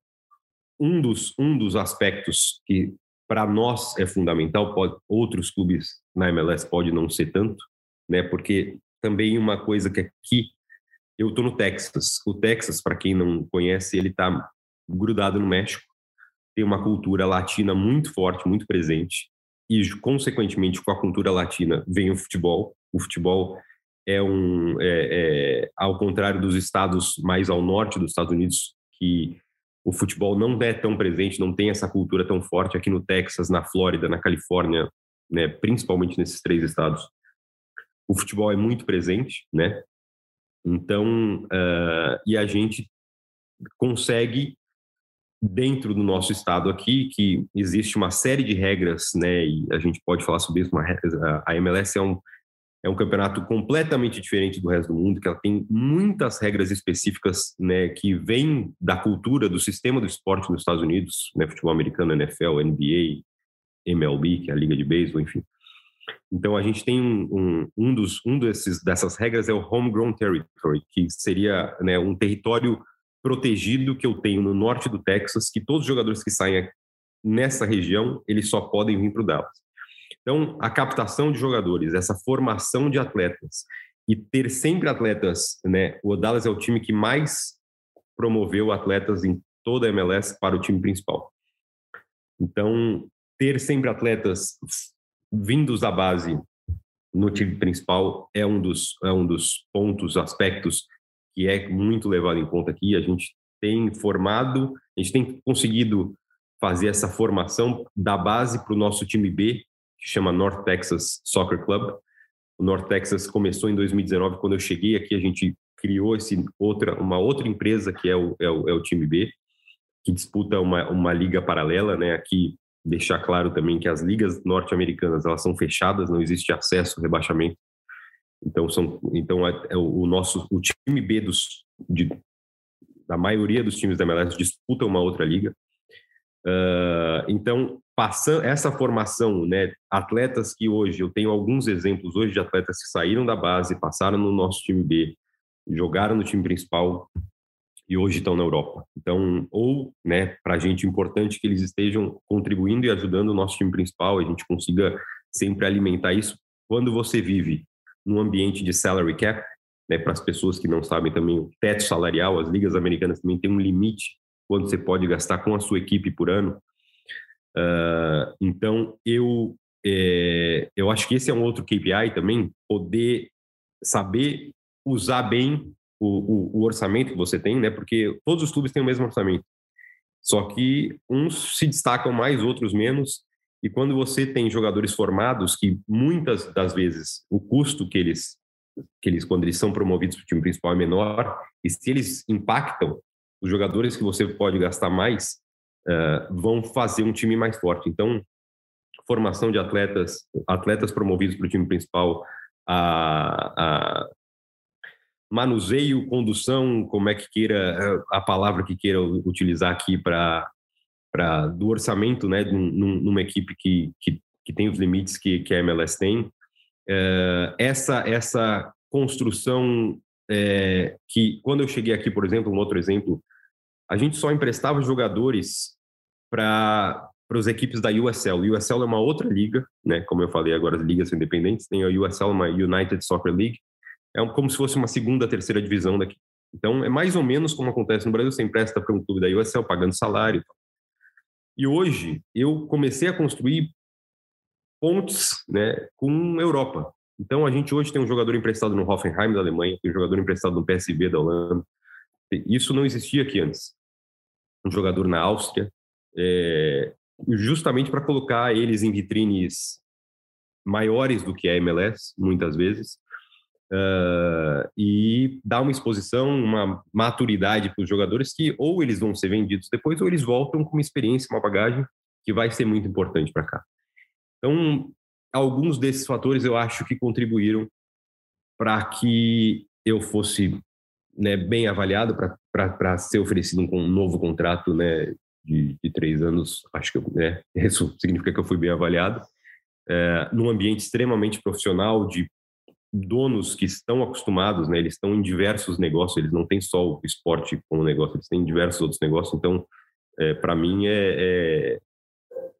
um, dos, um dos aspectos que para nós é fundamental, pode, outros clubes na MLS pode não ser tanto, né? porque também uma coisa que aqui, eu estou no Texas, o Texas, para quem não conhece, ele está grudado no México, tem uma cultura latina muito forte, muito presente, e consequentemente com a cultura latina vem o futebol, o futebol é um, é, é, ao contrário dos estados mais ao norte dos Estados Unidos, que o futebol não é tão presente, não tem essa cultura tão forte aqui no Texas, na Flórida, na Califórnia, né, principalmente nesses três estados. O futebol é muito presente, né? Então, uh, e a gente consegue dentro do nosso estado aqui que existe uma série de regras, né? E a gente pode falar sobre isso. Uma, a MLS é um é um campeonato completamente diferente do resto do mundo, que ela tem muitas regras específicas, né, que vêm da cultura do sistema do esporte nos Estados Unidos, né, futebol americano, NFL, NBA, MLB, que é a liga de beisebol, enfim. Então a gente tem um, um, um dos um desses dessas regras é o homegrown territory, que seria né, um território protegido que eu tenho no norte do Texas, que todos os jogadores que saem nessa região eles só podem vir para o Dallas. Então, a captação de jogadores, essa formação de atletas e ter sempre atletas, né? O Dallas é o time que mais promoveu atletas em toda a MLS para o time principal. Então, ter sempre atletas vindos da base no time principal é um dos é um dos pontos, aspectos que é muito levado em conta aqui. A gente tem formado, a gente tem conseguido fazer essa formação da base para o nosso time B que chama North Texas Soccer Club. O North Texas começou em 2019, quando eu cheguei aqui, a gente criou esse outra, uma outra empresa que é o, é o, é o time B, que disputa uma, uma liga paralela, né? Aqui deixar claro também que as ligas norte-americanas elas são fechadas, não existe acesso, rebaixamento. Então são, então é, é o nosso o time B dos de, da maioria dos times da MLS disputa uma outra liga. Uh, então passando essa formação, né, atletas que hoje eu tenho alguns exemplos hoje de atletas que saíram da base, passaram no nosso time B, jogaram no time principal e hoje estão na Europa. Então, ou, né, para a gente importante que eles estejam contribuindo e ajudando o nosso time principal, a gente consiga sempre alimentar isso. Quando você vive num ambiente de salary cap, né, para as pessoas que não sabem também, o teto salarial, as ligas americanas também têm um limite quanto você pode gastar com a sua equipe por ano. Uh, então, eu, é, eu acho que esse é um outro KPI também, poder saber usar bem o, o, o, orçamento que você tem, né? Porque todos os clubes têm o mesmo orçamento. Só que uns se destacam mais, outros menos. E quando você tem jogadores formados, que muitas das vezes o custo que eles, que eles quando eles são promovidos para o time principal é menor, e se eles impactam, os jogadores que você pode gastar mais uh, vão fazer um time mais forte. Então, formação de atletas, atletas promovidos para o time principal, a, a manuseio, condução, como é que queira a palavra que queira utilizar aqui para para do orçamento, né, num, numa equipe que, que, que, tem os limites que, que a MLS tem, uh, essa essa construção é, que quando eu cheguei aqui, por exemplo, um outro exemplo, a gente só emprestava jogadores para para as equipes da USL. O USL é uma outra liga, né? Como eu falei agora, as ligas independentes. Tem a USL, uma United Soccer League. É como se fosse uma segunda, terceira divisão daqui. Então, é mais ou menos como acontece no Brasil. Você empresta para um clube da USL, pagando salário. E hoje, eu comecei a construir pontes né, com Europa. Então, a gente hoje tem um jogador emprestado no Hoffenheim da Alemanha, tem um jogador emprestado no PSV da Holanda. Isso não existia aqui antes. Um jogador na Áustria. É, justamente para colocar eles em vitrines maiores do que a MLS, muitas vezes, uh, e dar uma exposição, uma maturidade para os jogadores que ou eles vão ser vendidos depois ou eles voltam com uma experiência, uma bagagem que vai ser muito importante para cá. Então, alguns desses fatores eu acho que contribuíram para que eu fosse né, bem avaliado para ser oferecido um, um novo contrato né, de, de três anos, acho que né, [LAUGHS] isso significa que eu fui bem avaliado, é, num ambiente extremamente profissional, de donos que estão acostumados, né, eles estão em diversos negócios, eles não têm só o esporte como negócio, eles têm diversos outros negócios, então, é, para mim, é, é,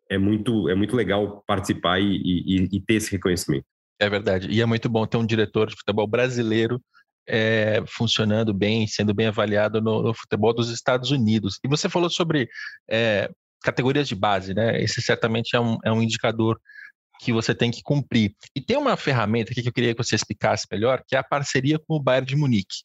é, muito, é muito legal participar e, e, e ter esse reconhecimento. É verdade. E é muito bom ter um diretor de futebol brasileiro é, funcionando bem, sendo bem avaliado no, no, futebol dos Estados Unidos. E você falou sobre é, categorias de base, né? Esse certamente é um, é um indicador que você tem que cumprir. E tem uma ferramenta aqui que eu queria que você explicasse melhor, que é a parceria com o Bayern de Munique.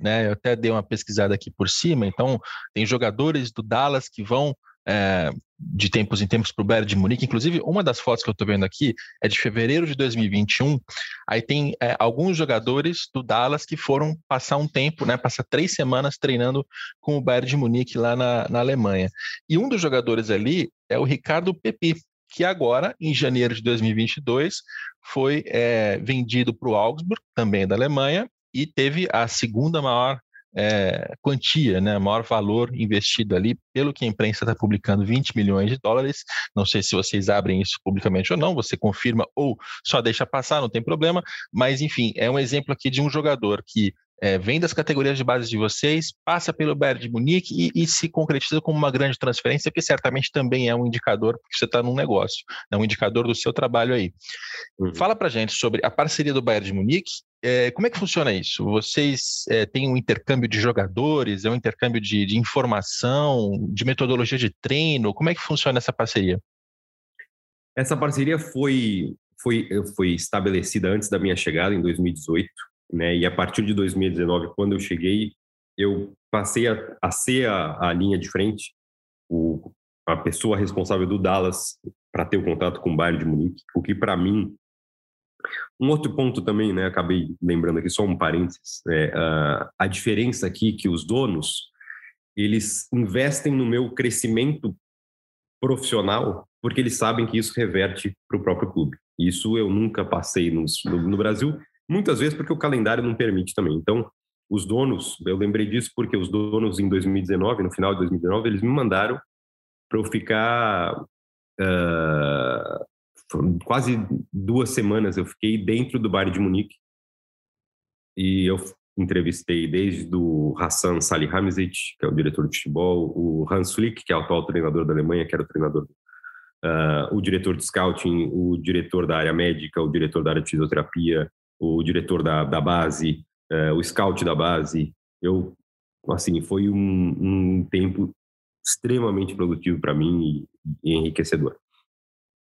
Né? Eu até dei uma pesquisada aqui por cima, então tem jogadores do Dallas que vão é, de tempos em tempos para o Bayern de Munique. Inclusive, uma das fotos que eu estou vendo aqui é de fevereiro de 2021. Aí tem é, alguns jogadores do Dallas que foram passar um tempo, né, passar três semanas treinando com o Bayern de Munique lá na, na Alemanha. E um dos jogadores ali é o Ricardo Pepi, que agora, em janeiro de 2022, foi é, vendido para o Augsburg, também da Alemanha, e teve a segunda maior é, quantia, né, maior valor investido ali, pelo que a imprensa está publicando, 20 milhões de dólares. Não sei se vocês abrem isso publicamente ou não, você confirma ou só deixa passar, não tem problema, mas enfim, é um exemplo aqui de um jogador que é, vem das categorias de base de vocês, passa pelo Bayern de Munique e, e, se concretiza como uma grande transferência, que certamente também é um indicador, porque você está num negócio, é um indicador do seu trabalho aí. Uhum. Fala para gente sobre a parceria do Bayern de Munique, é, como é que funciona isso? Vocês é, têm um intercâmbio de jogadores, é um intercâmbio de, de informação, de metodologia de treino? Como é que funciona essa parceria? Essa parceria foi, foi, foi estabelecida antes da minha chegada, em 2018 né? E a partir de 2019, quando eu cheguei, eu passei a, a ser a, a, linha de frente, o, a pessoa responsável do Dallas para ter o contato com o Bayern de Munique, o que para mim um outro ponto também, né? Acabei lembrando aqui só um parênteses, é, a, a diferença aqui que os donos eles investem no meu crescimento profissional porque eles sabem que isso reverte para o próprio clube. Isso eu nunca passei no, no, Brasil Muitas vezes porque o calendário não permite também. Então, os donos, eu lembrei disso porque os donos em 2019, no final de 2019, eles me mandaram para eu ficar uh, quase duas semanas. Eu fiquei dentro do bar de Munique e eu entrevistei desde o Hassan Salihamidzic, que é o diretor de futebol, o Hans Flick, que é o atual treinador da Alemanha, que era o treinador, uh, o diretor de scouting, o diretor da área médica, o diretor da área de fisioterapia, o diretor da, da base, uh, o scout da base. Eu, assim, foi um, um tempo extremamente produtivo para mim e, e, enriquecedor.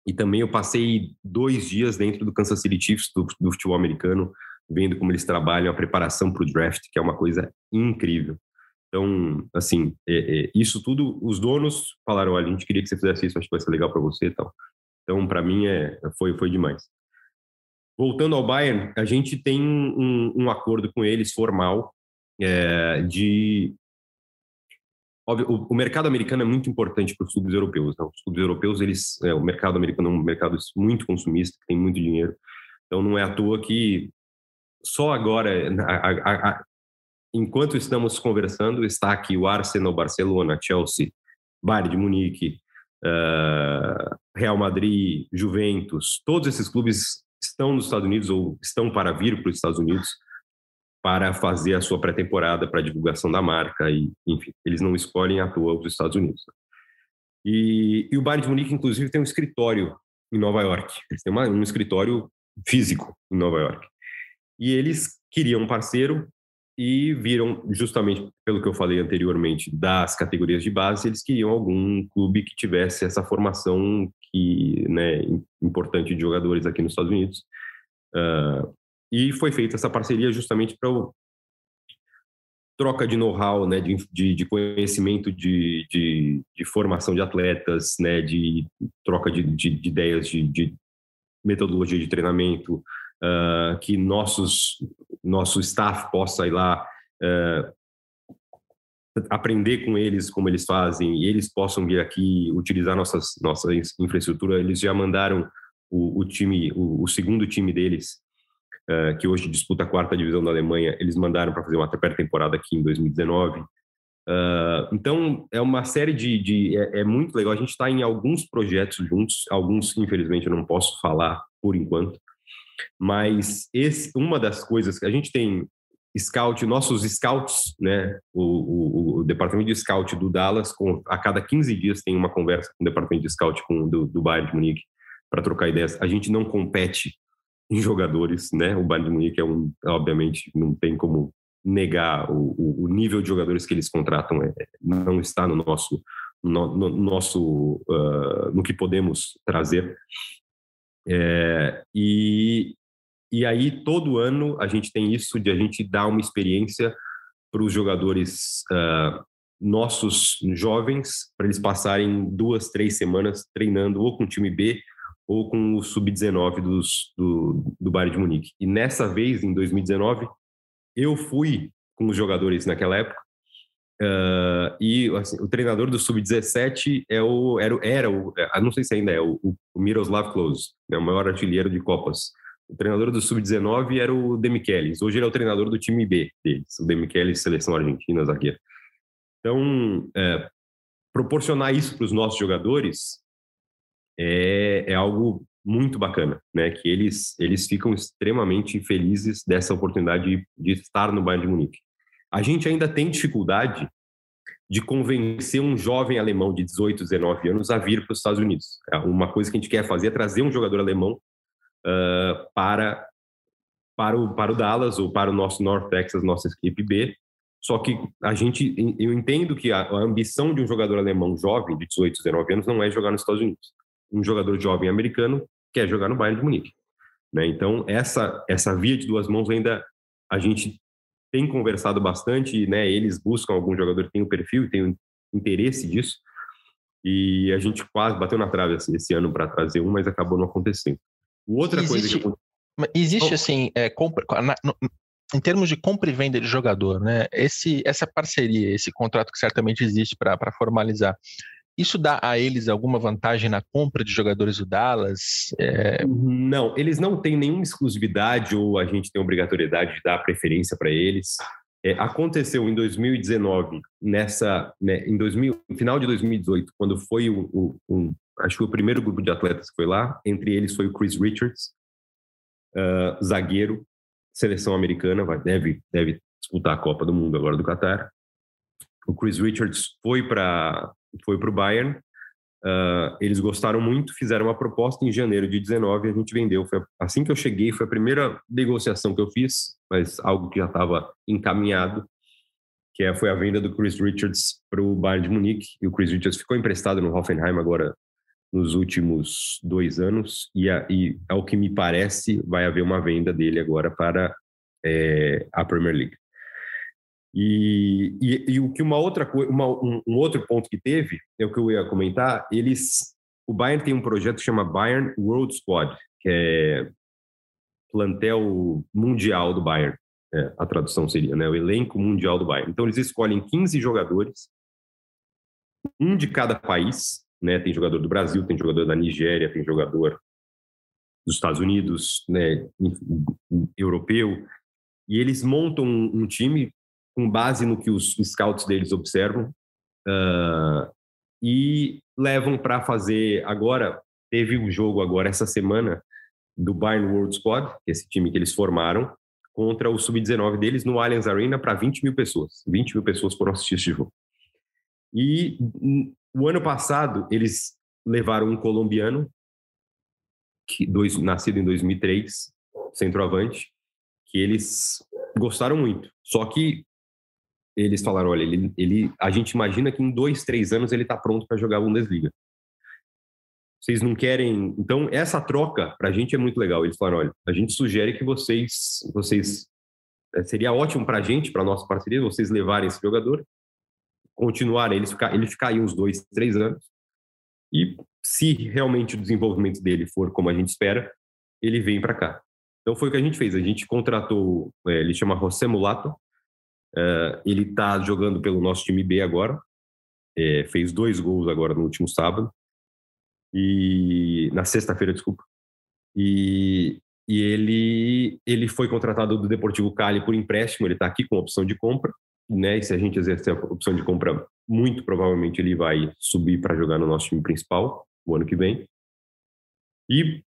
E também eu passei dois dias dentro do Kansas City Chiefs, do, do futebol americano, vendo como eles trabalham a preparação para o draft, que é uma coisa incrível. Então, assim, é, é, isso tudo, os donos falaram, olha, a gente queria que você fizesse isso, acho que vai ser legal para você e tal. Então, para mim, é, foi, foi demais. Voltando ao Bayern, a gente tem um, um acordo com eles formal é, de Óbvio, o, o, mercado americano é muito importante para os clubes europeus. Né? Os clubes europeus, eles, é, o mercado americano é um mercado muito consumista, tem muito dinheiro. Então, não é à toa que só agora, a, a, a, enquanto estamos conversando, está aqui o Arsenal, Barcelona, Chelsea, Bayern de Munique, uh, Real Madrid, Juventus, todos esses clubes estão nos Estados Unidos ou estão para vir para os Estados Unidos para fazer a sua pré-temporada para divulgação da marca e, enfim, eles não escolhem à toa os Estados Unidos. E, e o Bayern de Munique, inclusive, tem um escritório em Nova York. Eles têm uma, um escritório físico em Nova York. E eles queriam um parceiro e viram, justamente pelo que eu falei anteriormente, das categorias de base, eles queriam algum clube que tivesse essa formação que, né, importante de jogadores aqui nos Estados Unidos. Uh, e foi feita essa parceria justamente para troca de know-how, né, de, de, de conhecimento de, de, de, formação de atletas, né, de troca de, de, de ideias de, de, metodologia de treinamento, uh, que nossos nosso staff possa ir lá uh, aprender com eles como eles fazem e eles possam vir aqui utilizar nossas nossa infraestrutura. Eles já mandaram o, o time, o, o segundo time deles uh, que hoje disputa a quarta divisão da Alemanha, eles mandaram para fazer uma pré-temporada aqui em 2019. Uh, eh, então, é uma série de. de é, é, muito legal. A gente está em alguns projetos juntos, alguns, infelizmente, eu não posso falar por enquanto, mas esse, uma das coisas que a gente tem scout, nossos scouts, né, o, o, o, departamento de scout do Dallas, com, a cada 15 dias tem uma conversa com o departamento de scout com, do, do Bayern de Munique para trocar ideias. A gente não compete em jogadores, né? O Bayern de Munique é um, obviamente, não tem como negar o, o nível de jogadores que eles contratam é, não está no nosso no, no nosso uh, no que podemos trazer é, e e aí todo ano a gente tem isso de a gente dar uma experiência para os jogadores uh, nossos jovens para eles passarem duas três semanas treinando ou com o time B ou com o sub-19 do, do Bayern de Munique. E nessa vez, em 2019, eu fui com os jogadores naquela época, uh, e assim, o treinador do sub-17 é o, era, era o, é, não sei se ainda é, o, o Miroslav Klose, né, o maior artilheiro de Copas. O treinador do sub-19 era o Demichelis, hoje ele é o treinador do time B deles, o Demichelis, seleção argentina, zagueiro. Então, é, proporcionar isso para os nossos jogadores é, é algo muito bacana, né? Que eles eles ficam extremamente felizes dessa oportunidade de, de estar no Bayern de Munique. A gente ainda tem dificuldade de convencer um jovem alemão de 18, 19 anos a vir para os Estados Unidos. É uma coisa que a gente quer fazer é trazer um jogador alemão uh, para para o para o Dallas ou para o nosso North Texas, nossa equipe B. Só que a gente eu entendo que a, a ambição de um jogador alemão jovem de 18, 19 anos não é jogar nos Estados Unidos um jogador jovem americano quer jogar no Bayern de Munique. Né? Então, essa, essa via de duas mãos ainda a gente tem conversado bastante, né? eles buscam algum jogador que tem o perfil e tem o interesse disso, e a gente quase bateu na trave assim, esse ano para trazer um, mas acabou não acontecendo. Outra existe, coisa que... Existe, assim, é, compra, na, no, em termos de compra e venda de jogador, né? Esse, essa parceria, esse contrato que certamente existe para formalizar, isso dá a eles alguma vantagem na compra de jogadores do Dallas? É... Não, eles não têm nenhuma exclusividade ou a gente tem obrigatoriedade de dar preferência para eles. É, aconteceu em 2019, nessa, né, em 2000, no final de 2018, quando foi o, o um, acho que o primeiro grupo de atletas que foi lá, entre eles foi o Chris Richards, uh, zagueiro, seleção americana, vai, deve, deve disputar a Copa do Mundo agora do Qatar. O Chris Richards foi para foi para o Bayern. Uh, eles gostaram muito, fizeram uma proposta em janeiro de 19 e a gente vendeu. Foi assim que eu cheguei, foi a primeira negociação que eu fiz, mas algo que já estava encaminhado, que é, foi a venda do Chris Richards para o Bayern de Munique. E o Chris Richards ficou emprestado no Hoffenheim agora nos últimos dois anos. E, a, e ao que me parece, vai haver uma venda dele agora para é, a Premier League. E, e, e, o que uma outra coisa, um, um, outro ponto que teve é o que eu ia comentar. Eles, o Bayern tem um projeto que chama Bayern World Squad, que é plantel mundial do Bayern. É, a tradução seria, né? O elenco mundial do Bayern. Então eles escolhem 15 jogadores, um de cada país, né? Tem jogador do Brasil, tem jogador da Nigéria, tem jogador dos Estados Unidos, né? Europeu. E eles montam um, um time com base no que os scouts deles observam uh, e levam para fazer. Agora teve um jogo agora essa semana do Bayern World Squad, esse time que eles formaram, contra o sub-19 deles no Allianz Arena para 20 mil pessoas. 20 mil pessoas foram assistir esse jogo. E o ano passado eles levaram um colombiano, que dois, nascido em 2003, centroavante, que eles gostaram muito. Só que eles falaram, olha, ele, ele, a gente imagina que em dois, três anos ele está pronto para jogar a Bundesliga. Vocês não querem. Então, essa troca, para a gente, é muito legal. Eles falaram: olha, a gente sugere que vocês. vocês é, seria ótimo para a gente, para nossa parceria, vocês levarem esse jogador, continuarem, ele ficar, ele ficar aí uns dois, três anos. E se realmente o desenvolvimento dele for como a gente espera, ele vem para cá. Então foi o que a gente fez. A gente contratou, é, ele chama José Mulato. É, ele está jogando pelo nosso time B agora. É, fez dois gols agora no último sábado e na sexta-feira, desculpa. E, e ele ele foi contratado do Deportivo Cali por empréstimo, ele está aqui com opção de compra, né? E se a gente exercer a opção de compra, muito provavelmente ele vai subir para jogar no nosso time principal o ano que vem. E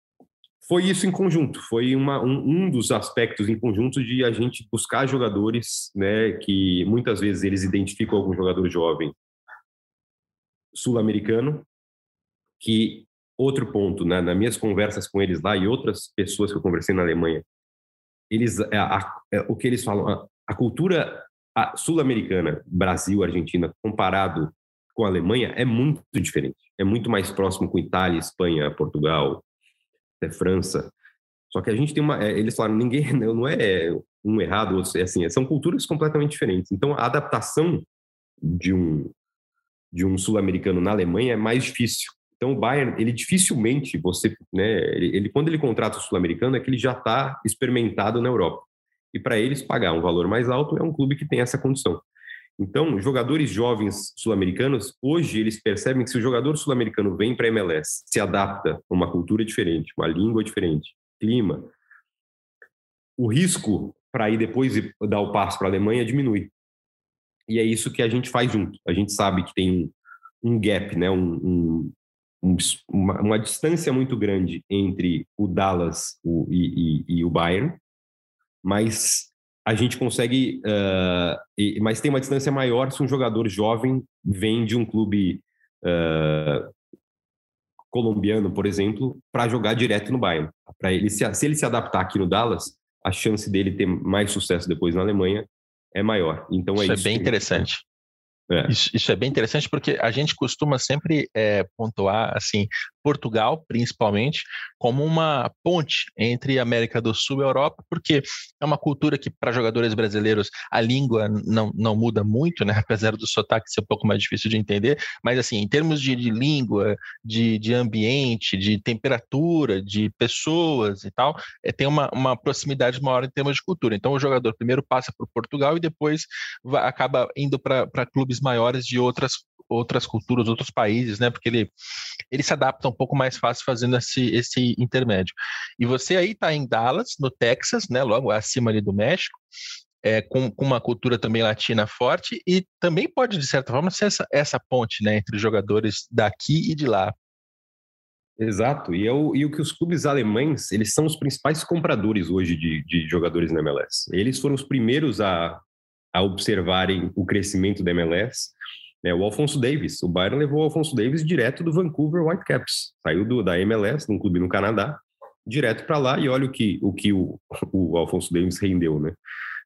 foi isso em conjunto, foi uma, um, um dos aspectos em conjunto de a gente buscar jogadores, né, que muitas vezes eles identificam algum jogador jovem sul-americano que outro ponto, né, nas minhas conversas com eles lá e outras pessoas que eu conversei na Alemanha, eles, a, a, a, é, o que eles falam, a, cultura sul-americana, Brasil, Argentina, comparado com a Alemanha, é muito diferente. É muito mais próximo com Itália, Espanha, Portugal, até França. Só que a gente tem uma, é, eles falaram, ninguém, [LAUGHS] não é um errado, outro, é assim, são culturas completamente diferentes. Então, a adaptação de um de um sul-americano na Alemanha é mais difícil então, o Bayern, ele dificilmente, você, né, ele, ele quando ele contrata o sul-americano, é que ele já está experimentado na Europa. E para eles pagar um valor mais alto é um clube que tem essa condição. Então, jogadores jovens sul-americanos, hoje eles percebem que se o jogador sul-americano vem para a MLS, se adapta a uma cultura diferente, uma língua diferente, clima, o risco para ir depois dar o passo para a Alemanha diminui. E é isso que a gente faz junto. A gente sabe que tem um gap, né, um, um, uma, uma, distância muito grande entre o Dallas o, e, e, e, o Bayern, mas a gente consegue, uh, e, mas tem uma distância maior se um jogador jovem vem de um clube uh, colombiano, por exemplo, para jogar direto no Bayern. Para ele se, se ele se adaptar aqui no Dallas, a chance dele ter mais sucesso depois na Alemanha é maior. Então é isso. É isso é bem interessante. É. Isso, isso, é bem interessante porque a gente costuma sempre é, pontuar assim Portugal, principalmente, como uma ponte entre América do Sul e Europa, porque é uma cultura que, para jogadores brasileiros, a língua não, não muda muito, né? [LAUGHS] apesar do sotaque ser um pouco mais difícil de entender, mas, assim, em termos de, de língua, de, de ambiente, de temperatura, de pessoas e tal, é, tem uma, uma proximidade maior em termos de cultura. Então, o jogador primeiro passa por Portugal e depois vai, acaba indo para clubes maiores de outras outras culturas, outros países, né? Porque ele, ele se adapta um pouco mais fácil fazendo esse, esse intermédio. E você aí está em Dallas, no Texas, né? Logo acima ali do México. É, com, com, uma cultura também latina forte e também pode, de certa forma, ser essa, essa ponte né, entre jogadores daqui e de lá. Exato, e, é o, e o que os clubes alemães, eles são os principais compradores hoje de, de jogadores na MLS. Eles foram os primeiros a, a observarem o crescimento da MLS é, o Alfonso Davis, o Bayern levou o Alfonso Davis direto do Vancouver Whitecaps, saiu do, da MLS, num clube no Canadá, direto para lá e olha o que o, que o, [LAUGHS] o Alfonso Davis rendeu, né?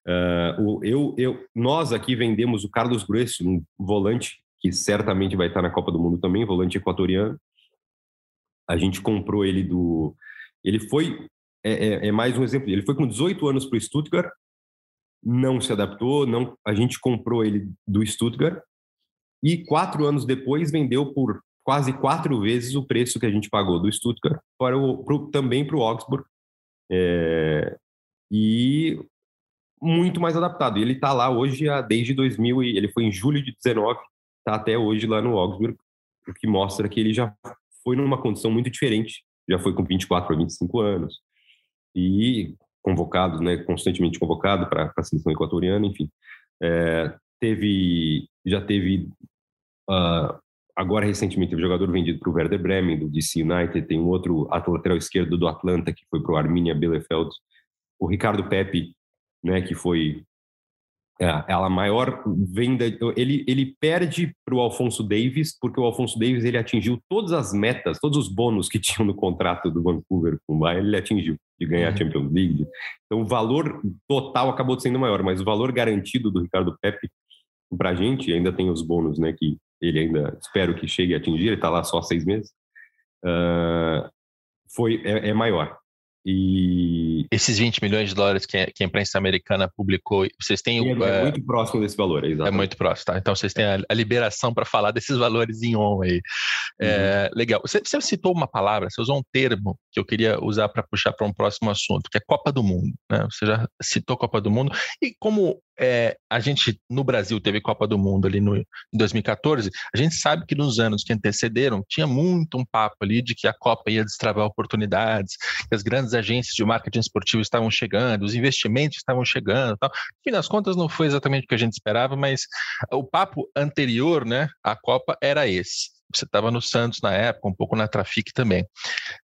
Uh, eu, eu, nós aqui vendemos o Carlos Grueso, um volante que certamente vai estar na Copa do Mundo também, volante equatoriano. A gente comprou ele do. Ele foi. É, é, é mais um exemplo. Ele foi com 18 anos para o Stuttgart, não se adaptou, não. A gente comprou ele do Stuttgart e quatro anos depois vendeu por quase quatro vezes o preço que a gente pagou do Stuttgart para o, pro, também para o Augsburg. É, e muito mais adaptado. Ele está lá hoje desde 2000 e ele foi em julho de 19, está até hoje lá no Augsburg, o que mostra que ele já foi numa condição muito diferente, já foi com 24 a 25 anos e convocado, né, constantemente convocado para a seleção equatoriana, enfim. É, teve, já teve uh, agora recentemente teve jogador vendido para o Werder Bremen do DC United, tem um outro lateral esquerdo do Atlanta que foi para o Arminia Bielefeld, o Ricardo Pepe né, que foi é, a maior venda. Ele, ele perde para o Alfonso Davis, porque o Alfonso Davis ele atingiu todas as metas, todos os bônus que [LAUGHS] tinham no contrato do Vancouver com o Bayern, ele atingiu, de ganhar a uhum. Champions League. Então o valor total acabou sendo maior, mas o valor garantido do Ricardo Pepe para a gente, ainda tem os bônus, né, que ele ainda espero que chegue a atingir, ele está lá só seis meses, uh, foi, é, é maior. E esses 20 milhões de dólares que, a imprensa americana publicou, vocês têm é, é, muito próximo desse valor, é, é muito próximo, tá? Então vocês têm a, a liberação para falar desses valores em on aí. É, uhum. legal. Você, você, citou uma palavra, você usou um termo que eu queria usar para puxar para um próximo assunto, que é Copa do Mundo. Né? Você já citou Copa do Mundo e como é, a gente no Brasil teve Copa do Mundo ali no, em 2014, a gente sabe que nos anos que antecederam tinha muito um papo ali de que a Copa ia destravar oportunidades, que as grandes agências de marketing esportivo estavam chegando, os investimentos estavam chegando, tal. No fim das contas não foi exatamente o que a gente esperava, mas o papo anterior, né, à Copa era esse. Você estava no Santos na época, um pouco na Trafic também.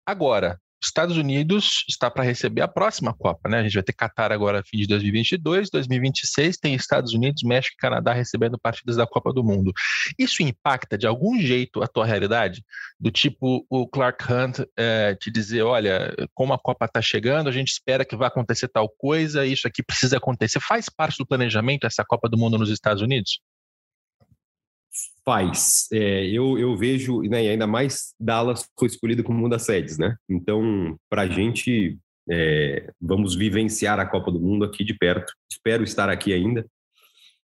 Agora, Estados Unidos está para receber a próxima Copa, né? A gente vai ter Qatar agora fim de 2022, 2026 tem Estados Unidos, México e Canadá recebendo partidas da Copa do Mundo. Isso impacta de algum jeito a tua realidade? Do tipo o Clark Hunt é, te dizer, olha, como a Copa está chegando, a gente espera que vai acontecer tal coisa, isso aqui precisa acontecer. Faz parte do planejamento essa Copa do Mundo nos Estados Unidos? Faz. É, eu, eu vejo, né, e ainda mais Dallas foi escolhido como uma das sedes, né? Então, para a gente, é, vamos vivenciar a Copa do Mundo aqui de perto. Espero estar aqui ainda.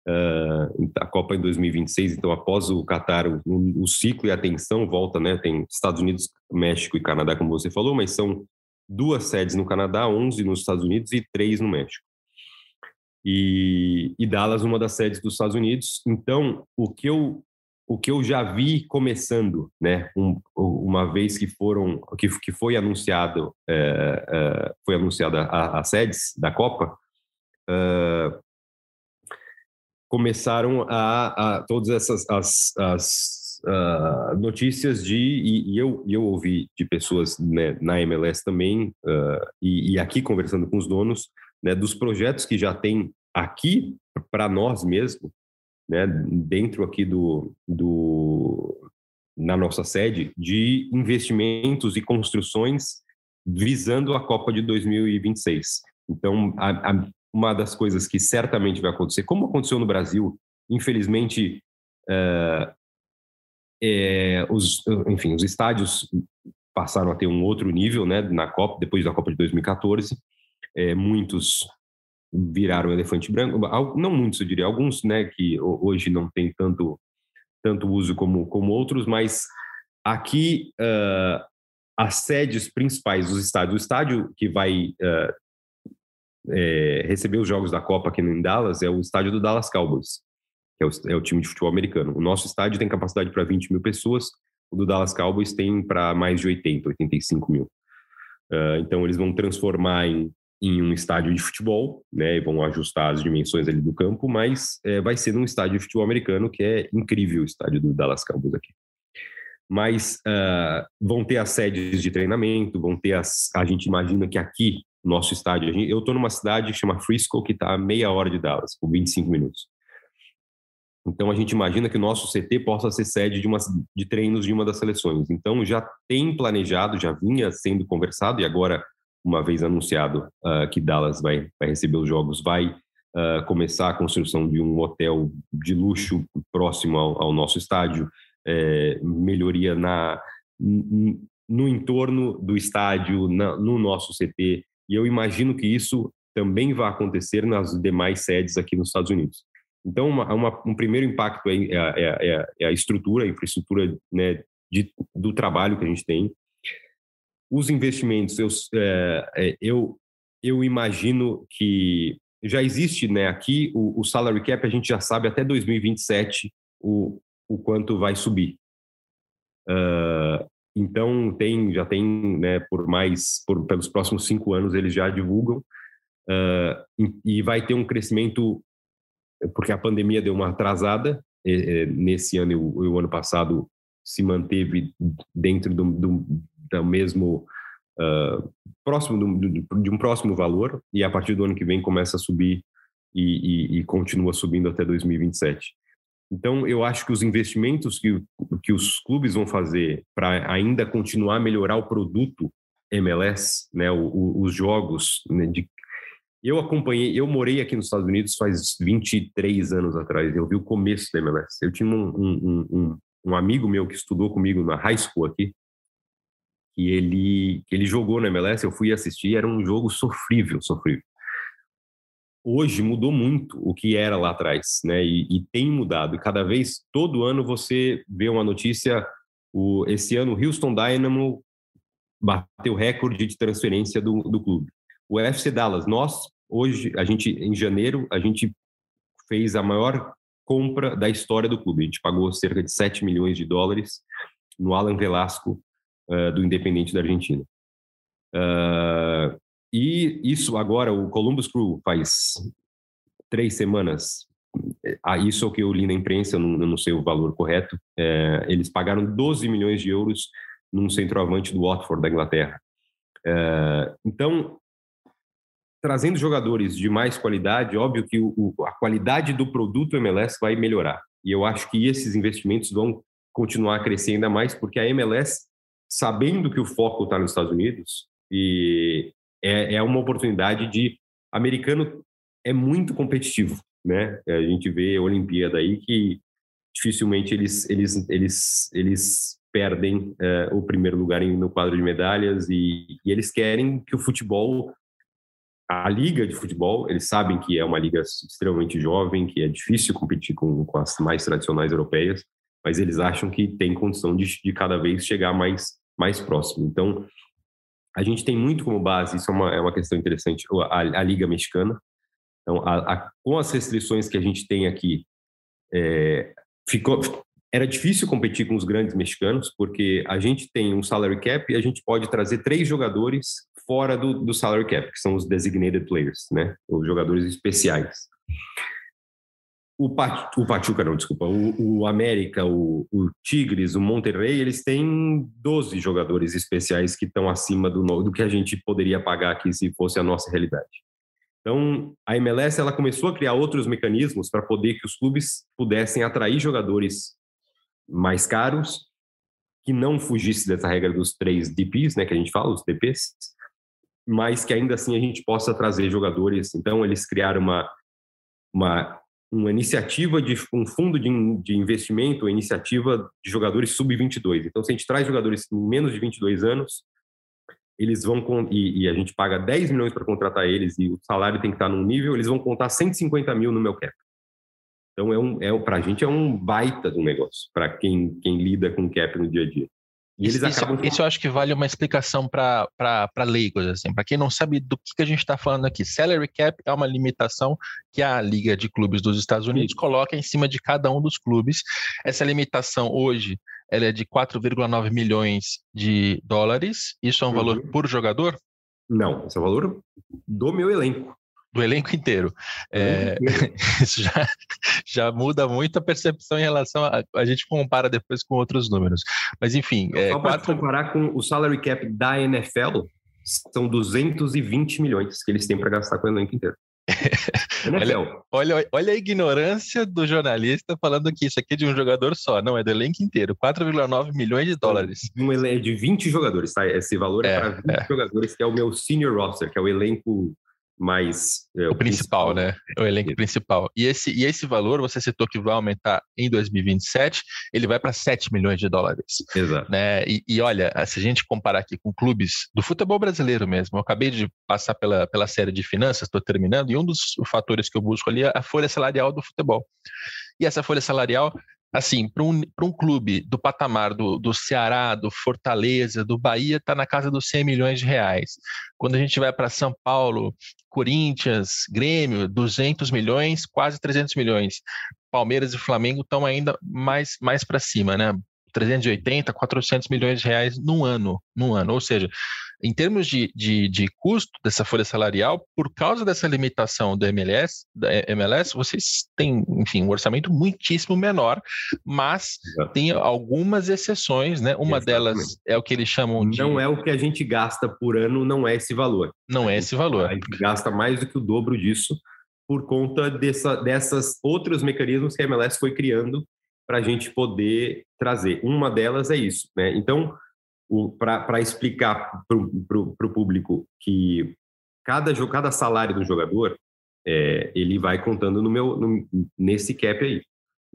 Uh, a Copa em 2026, então após o Qatar, o, o, ciclo e a tensão volta, né? Tem Estados Unidos, México e Canadá, como você falou, mas são duas sedes no Canadá, 11 nos Estados Unidos e três no México e, e Dallas uma das sedes dos Estados Unidos. Então, o que eu o que eu já vi começando, né, um, uma vez que foram que, que foi anunciado é, é, foi anunciada a, a, sedes da Copa, é, começaram a, a, todas essas as, as uh, notícias de e, e, eu eu ouvi de pessoas né, na MLS também uh, e, e, aqui conversando com os donos né, dos projetos que já tem aqui para nós mesmos né, dentro aqui do, do na nossa sede de investimentos e construções visando a Copa de 2026. Então, a, a, uma das coisas que certamente vai acontecer, como aconteceu no Brasil, infelizmente, é, os, enfim, os estádios passaram a ter um outro nível, né, na Copa depois da Copa de 2014. É, muitos viraram elefante branco. Não muitos, eu diria, alguns, né, que hoje não tem tanto tanto uso como como outros, mas aqui uh, as sedes principais dos estádios, o estádio que vai uh, é, receber os jogos da Copa aqui em Dallas é o estádio do Dallas Cowboys, que é o, é o time de futebol americano. O nosso estádio tem capacidade para 20 mil pessoas, o do Dallas Cowboys tem para mais de 80, 85 mil. Uh, então eles vão transformar em em um estádio de futebol, né, e vão ajustar as dimensões ali do campo, mas é, vai ser num estádio de futebol americano, que é incrível o estádio do Dallas Cowboys aqui. Mas uh, vão ter as sedes de treinamento, vão ter as. A gente imagina que aqui, nosso estádio, gente, eu estou numa cidade que chama Frisco, que está a meia hora de Dallas, por 25 minutos. Então a gente imagina que o nosso CT possa ser sede de, uma, de treinos de uma das seleções. Então já tem planejado, já vinha sendo conversado e agora uma vez anunciado uh, que Dallas vai, vai receber os jogos, vai uh, começar a construção de um hotel de luxo próximo ao, ao nosso estádio, é, melhoria na, no entorno do estádio, na, no nosso CT, e eu imagino que isso também vai acontecer nas demais sedes aqui nos Estados Unidos. Então, uma, uma, um primeiro impacto é, é, é, é, a estrutura, a infraestrutura né, de, do trabalho que a gente tem. Os investimentos, eu, é, eu, eu imagino que já existe né, aqui o, o, salary cap, a gente já sabe até 2027 o, o quanto vai subir. Uh, então tem, já tem, né, por mais, por, pelos próximos cinco anos eles já divulgam uh, e, e, vai ter um crescimento porque a pandemia deu uma atrasada e, e, nesse ano e o, o, ano passado se manteve dentro do, do, do mesmo uh, próximo do, de um próximo valor e a partir do ano que vem começa a subir e, e, e continua subindo até 2027. Então, eu acho que os investimentos que, que os clubes vão fazer para ainda continuar a melhorar o produto MLS, né, o, o, os jogos, né, de, eu acompanhei, eu morei aqui nos Estados Unidos faz 23 anos atrás, eu vi o começo da MLS. Eu tinha um, um, um, um amigo meu que estudou comigo na high school aqui, que ele, ele jogou na MLS, eu fui assistir, era um jogo sofrível, sofrível hoje mudou muito o que era lá atrás, né? E, e, tem mudado. E cada vez, todo ano você vê uma notícia. O, esse ano, o Houston Dynamo bateu recorde de transferência do, do clube. O FC Dallas, nós hoje, a gente em janeiro, a gente fez a maior compra da história do clube. A gente pagou cerca de 7 milhões de dólares no Alan Velasco uh, do Independente da Argentina. Uh, e isso agora, o Columbus Crew faz três semanas. Ah, isso é o que eu li na imprensa, eu não, eu não sei o valor correto. É, eles pagaram 12 milhões de euros num centroavante do Watford, da Inglaterra. É, então, trazendo jogadores de mais qualidade, óbvio que o, o, a qualidade do produto MLS vai melhorar. E eu acho que esses investimentos vão continuar a crescer ainda mais, porque a MLS, sabendo que o foco está nos Estados Unidos, e é, é uma oportunidade de. Americano é muito competitivo, né? A gente vê a Olimpíada aí que dificilmente eles, eles, eles, eles perdem é, o primeiro lugar no quadro de medalhas e, e, eles querem que o futebol, a liga de futebol, eles sabem que é uma liga extremamente jovem, que é difícil competir com, com as mais tradicionais europeias, mas eles acham que tem condição de, de cada vez chegar mais, mais próximo. Então, a gente tem muito como base, isso é uma, é uma questão interessante, a, a Liga Mexicana. Então, a, a, com as restrições que a gente tem aqui, é, ficou, era difícil competir com os grandes mexicanos, porque a gente tem um salary cap e a gente pode trazer três jogadores fora do, do salary cap, que são os designated players, né? os jogadores especiais o, Pat, o Pachuca, não, desculpa, o, o América, o, o, Tigres, o Monterrey, eles têm 12 jogadores especiais que estão acima do, do que a gente poderia pagar aqui se fosse a nossa realidade. Então, a MLS ela começou a criar outros mecanismos para poder que os clubes pudessem atrair jogadores mais caros, que não fugisse dessa regra dos três DPs, né, que a gente fala, os DPs, mas que ainda assim a gente possa trazer jogadores. Então, eles criaram uma, uma uma iniciativa de um fundo de, de investimento, iniciativa de jogadores sub-22. Então, se a gente traz jogadores com menos de 22 anos, eles vão e, e, a gente paga 10 milhões para contratar eles e o salário tem que estar num nível, eles vão contar 150 mil no meu cap. Então, é um, é, para a gente é um baita um negócio, para quem, quem lida com cap no dia a dia. E eles isso, acabam... isso eu acho que vale uma explicação para leigos, assim, para quem não sabe do que, que a gente está falando aqui. Salary cap é uma limitação que a Liga de Clubes dos Estados Unidos coloca em cima de cada um dos clubes. Essa limitação hoje ela é de 4,9 milhões de dólares. Isso é um uhum. valor por jogador? Não, esse é o valor do meu elenco do elenco inteiro. É, [LAUGHS] isso já, já muda muito a percepção em relação a. A gente compara depois com outros números. Mas, enfim. É, Só para comparar com o salary cap da NFL, são 220 milhões que eles têm para gastar com o elenco inteiro. [LAUGHS] olha, olha, olha, a ignorância do jornalista falando que isso aqui é de um jogador só. Não, é do elenco inteiro. 4,9 milhões de dólares. Um é de 20 jogadores, tá? Esse valor é, é para 20 é. jogadores, que é o meu senior roster, que é o elenco mais. É, o, o principal, principal, né? O elenco principal. E esse, e esse valor, você citou que vai aumentar em 2027, ele vai para 7 milhões de dólares. Exato. Né? E, e, olha, se a gente comparar aqui com clubes do futebol brasileiro mesmo, eu acabei de passar pela, pela série de finanças, estou terminando, e um dos fatores que eu busco ali é a folha salarial do futebol. E essa folha salarial assim, para um, um clube do patamar do, do Ceará, do Fortaleza, do Bahia, está na casa dos 100 milhões de reais. Quando a gente vai para São Paulo, Corinthians, Grêmio, 200 milhões, quase 300 milhões. Palmeiras e Flamengo estão ainda mais, mais para cima, né? 380, 400 milhões de reais no ano, no ano. Ou seja, em termos de, de, de, custo dessa folha salarial, por causa dessa limitação da MLS, da MLS, vocês têm, enfim, um orçamento muitíssimo menor, mas Exato. tem algumas exceções, né? Uma Exatamente. delas é o que eles chamam de. Não é o que a gente gasta por ano, não é esse valor. Não é esse valor. A gente gasta mais do que o dobro disso por conta dessa, dessas outros mecanismos que a MLS foi criando para a gente poder trazer. Uma delas é isso, né? Então, para explicar para o público que cada, cada salário do jogador é, ele vai contando no meu no, nesse cap aí,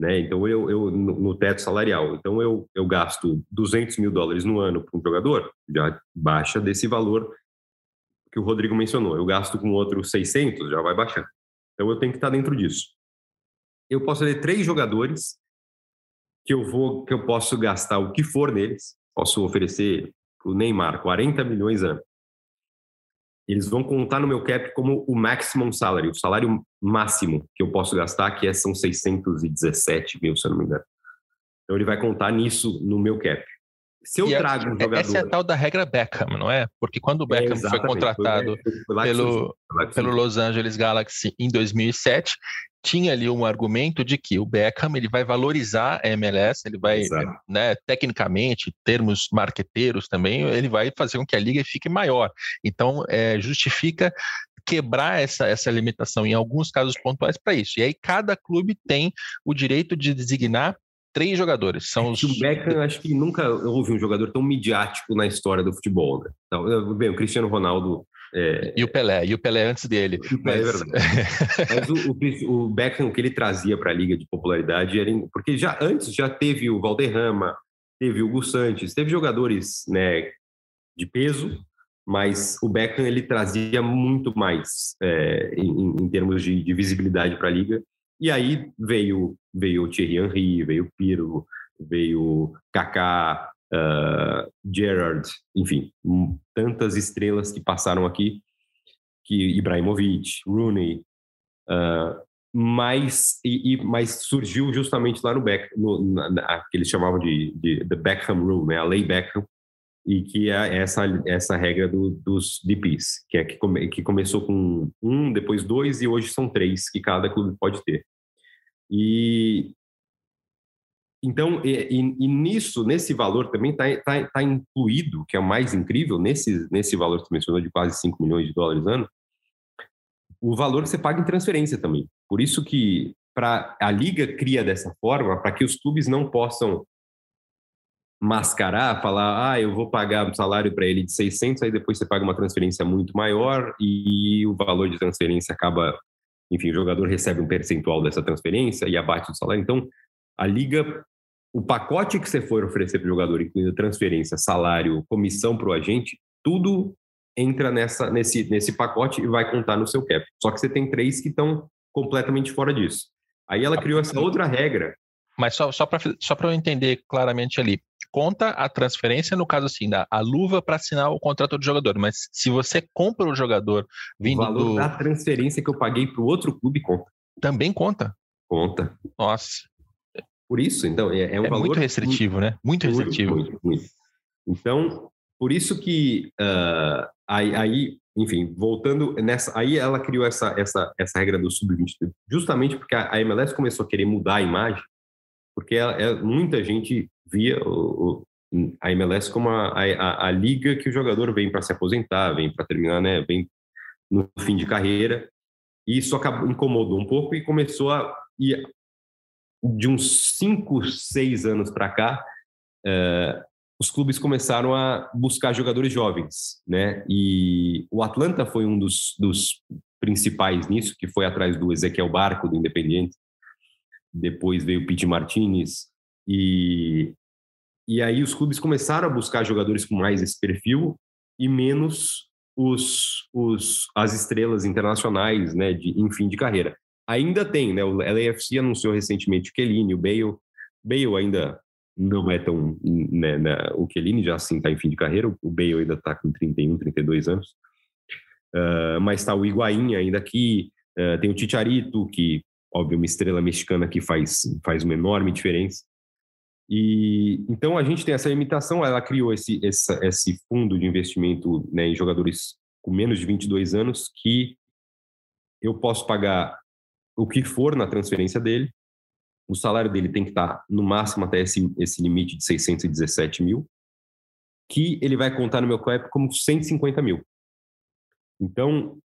né? Então eu, eu no, no, teto salarial, então eu, eu gasto 200 mil dólares no ano para um jogador, já baixa desse valor que o Rodrigo mencionou. Eu gasto com outro 600, já vai baixar. Então eu tenho que estar dentro disso. Eu posso ter três jogadores que eu vou que eu posso gastar o que for neles posso oferecer o Neymar 40 milhões ano. Eles vão contar no meu cap como o maximum salary, o salário máximo que eu posso gastar, que é, são 617 mil, se eu não me engano. Então ele vai contar nisso no meu cap. Se eu e trago um jogador... Essa é a tal da regra Beckham, não é? Porque quando o Beckham é, foi contratado foi, foi pelo, pelo Los Angeles Galaxy em 2007, tinha ali um argumento de que o Beckham ele vai valorizar a MLS, ele vai, né, tecnicamente, termos marqueteiros também, ele vai fazer com que a liga fique maior. Então, é, justifica quebrar essa, essa limitação em alguns casos pontuais para isso. E aí cada clube tem o direito de designar três jogadores. São os... O Beckham, acho que nunca houve um jogador tão midiático na história do futebol. Né? Então, bem, o Cristiano Ronaldo é... E o Pelé, e o Pelé antes dele. Mas, é mas o, o, o, Beckham, o que ele trazia para a liga de popularidade, era, porque já antes já teve o Valderrama, teve o Hugo Santos, teve jogadores né, de peso, mas o Beckham ele trazia muito mais é, em, em, termos de, de visibilidade para a liga. E aí veio veio Thierry Henry, veio Pirlo, veio Kaká, uh, Gerrard, enfim, tantas estrelas que passaram aqui, que Ibrahimovic, Rooney, uh, mas, e, e, mas surgiu justamente lá no Beck, no, na, na, que eles chamavam de, de The Beckham Rule, né, a lei Beckham, e que é essa, essa regra do, dos DPs, que é que, come, que começou com um, depois dois e hoje são três que cada clube pode ter. E, então, e, e, nisso, nesse valor também está tá, tá incluído, que é o mais incrível, nesse, nesse valor que você mencionou de quase 5 milhões de dólares ano, o valor que você paga em transferência também. Por isso que pra, a liga cria dessa forma para que os clubes não possam mascarar, falar, ah, eu vou pagar um salário para ele de 600, aí depois você paga uma transferência muito maior e o valor de transferência acaba, enfim, o jogador recebe um percentual dessa transferência e abate o salário. Então, a liga o pacote que você for oferecer para o jogador, incluindo transferência, salário, comissão para o agente, tudo entra nessa, nesse, nesse pacote e vai contar no seu cap. Só que você tem três que estão completamente fora disso. Aí ela criou essa outra regra. Mas só, só para só eu entender claramente ali, conta a transferência no caso assim, da a luva para assinar o contrato do jogador, mas se você compra o jogador vindo o valor do... da transferência que eu paguei para o outro clube conta. Também conta? Conta. Nossa. Por isso, então, é, é um é valor... muito restritivo, muito, né? Muito restritivo. Muito, muito, Então, por isso que uh, aí, aí, enfim, voltando nessa... Aí ela criou essa, essa, essa regra do sub-20, justamente porque a, MLS começou a querer mudar a imagem, porque ela, ela, muita gente via o, o, a MLS como a, a, a, liga que o jogador vem para se aposentar, vem para terminar, né? Vem no fim de carreira. E isso acabou, incomodou um pouco e começou a... De uns 5, 6 anos para cá, uh, os clubes começaram a buscar jogadores jovens, né? E o Atlanta foi um dos, dos principais nisso, que foi atrás do Ezequiel Barco, do Independiente. Depois veio o Pete Martinez. E, e aí os clubes começaram a buscar jogadores com mais esse perfil e menos os, os, as estrelas internacionais, né, de, em fim de carreira. Ainda tem, né, o LAFC anunciou recentemente o Kelini, o Bale. Bale ainda não é tão. Né, né, o Kelini já assim está em fim de carreira, o Bale ainda está com 31, 32 anos. Uh, mas está o Higuaín ainda aqui, uh, tem o Ticharito, que, óbvio, uma estrela mexicana que faz, faz uma enorme diferença. E então a gente tem essa limitação, ela criou esse, esse, esse fundo de investimento né, em jogadores com menos de 22 anos que eu posso pagar o que for na transferência dele, o salário dele tem que estar no máximo até esse, esse limite de 617 mil, que ele vai contar no meu cap como 150 mil. Então,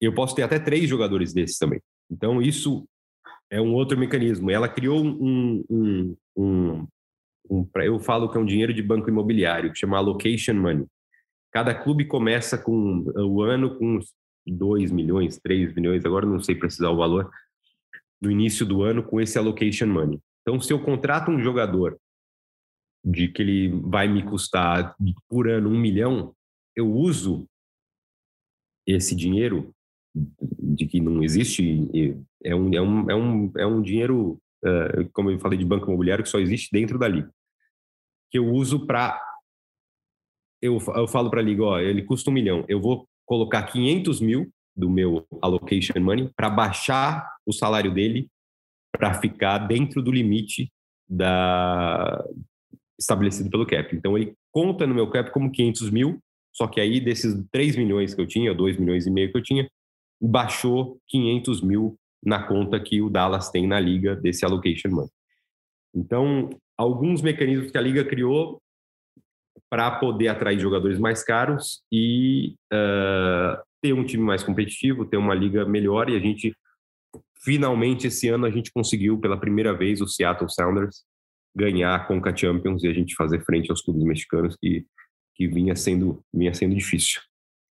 eu posso ter até três jogadores desses também. Então, isso é um outro mecanismo. Ela criou um, um, um, um eu falo que é um dinheiro de banco imobiliário, que chama allocation money. Cada clube começa com o ano com 2 milhões, 3 milhões, agora não sei precisar o valor, no início do ano com esse allocation money. Então, se eu contrato um jogador de que ele vai me custar por ano um milhão, eu uso esse dinheiro de que não existe é um é um é um, é um dinheiro uh, como eu falei de banco imobiliário que só existe dentro da liga que eu uso para eu, eu falo para a liga ó ele custa um milhão eu vou colocar 500 mil do meu allocation money para baixar o salário dele para ficar dentro do limite da estabelecido pelo cap. Então ele conta no meu cap como 500 mil, só que aí desses 3 milhões que eu tinha, 2 milhões e meio que eu tinha, baixou 500 mil na conta que o Dallas tem na liga desse allocation money. Então, alguns mecanismos que a liga criou para poder atrair jogadores mais caros e uh, ter um time mais competitivo, ter uma liga melhor e a gente finalmente esse ano a gente conseguiu pela primeira vez o Seattle Sounders ganhar a Conca Champions e a gente fazer frente aos clubes mexicanos que que vinha sendo vinha sendo difícil.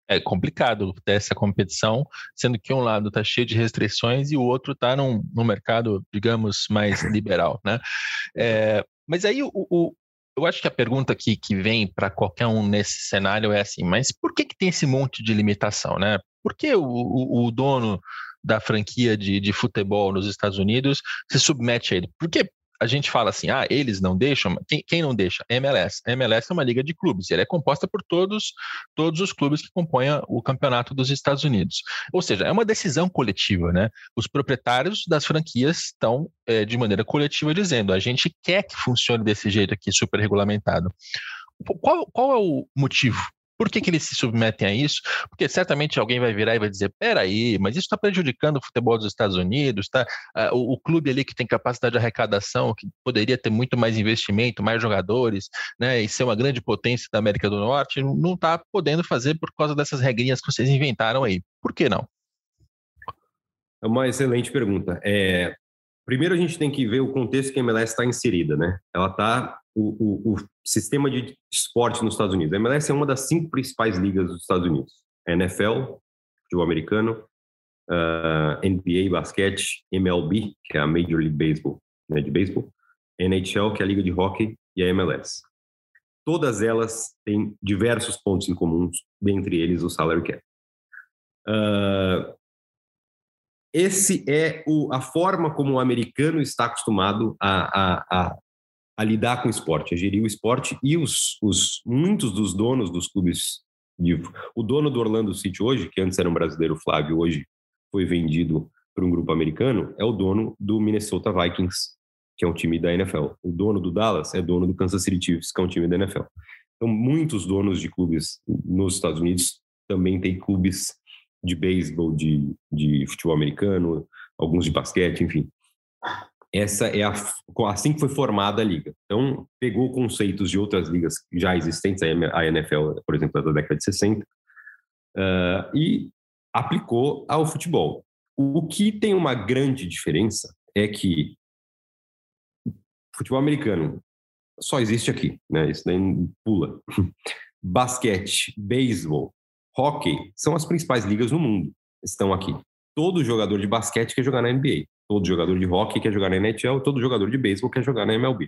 É complicado ter essa competição, sendo que um lado está cheio de restrições e o outro está num, num mercado, digamos, mais liberal, né? É, mas aí o, o, eu acho que a pergunta que, que vem para qualquer um nesse cenário é assim, mas por que, que tem esse monte de limitação, né? Por que o, o, o dono da franquia de, de futebol nos Estados Unidos se submete a ele? Porque a gente fala assim, ah, eles não deixam, quem, quem não deixa? MLS. MLS é uma liga de clubes, e ela é composta por todos, todos os clubes que compõem o campeonato dos Estados Unidos. Ou seja, é uma decisão coletiva, né? Os proprietários das franquias estão, é, de maneira coletiva, dizendo, a gente quer que funcione desse jeito aqui, super regulamentado. Qual, qual é o motivo por que, que eles se submetem a isso? Porque certamente alguém vai virar e vai dizer: peraí, mas isso está prejudicando o futebol dos Estados Unidos, tá? Uh, o, o, clube ali que tem capacidade de arrecadação, que poderia ter muito mais investimento, mais jogadores, né, e ser uma grande potência da América do Norte, não está podendo fazer por causa dessas regrinhas que vocês inventaram aí. Por que não? É uma excelente pergunta. É, primeiro a gente tem que ver o contexto que a MLS está inserida, né? Ela está o, o, o, sistema de esporte nos Estados Unidos. A MLS é uma das cinco principais ligas dos Estados Unidos. NFL, futebol americano, uh, NBA, basquete, MLB, que é a Major League Baseball, né, de beisebol, NHL, que é a liga de hockey, e a MLS. Todas elas têm diversos pontos em comum, dentre eles o salary cap. Uh, esse é o, a forma como o americano está acostumado a, a, a, a lidar com o esporte, a gerir o esporte e os, os muitos dos donos dos clubes o dono do Orlando City hoje, que antes era um brasileiro, Flávio, hoje foi vendido para um grupo americano, é o dono do Minnesota Vikings, que é um time da NFL. O dono do Dallas é dono do Kansas City Chiefs, que é um time da NFL. Então, muitos donos de clubes nos Estados Unidos também têm clubes de beisebol, de, de futebol americano, alguns de basquete, enfim essa é a, assim que foi formada a liga. Então, pegou conceitos de outras ligas já existentes, a NFL, por exemplo, da década de 60, uh, ah, e aplicou ao futebol. O que tem uma grande diferença é que futebol americano só existe aqui, né? Isso nem pula. [LAUGHS] Basquete, beisebol, hockey são as principais ligas no mundo. estão aqui. Todo jogador de basquete quer jogar na NBA, todo jogador de hockey quer jogar na NHL, todo jogador de beisebol quer jogar na MLB.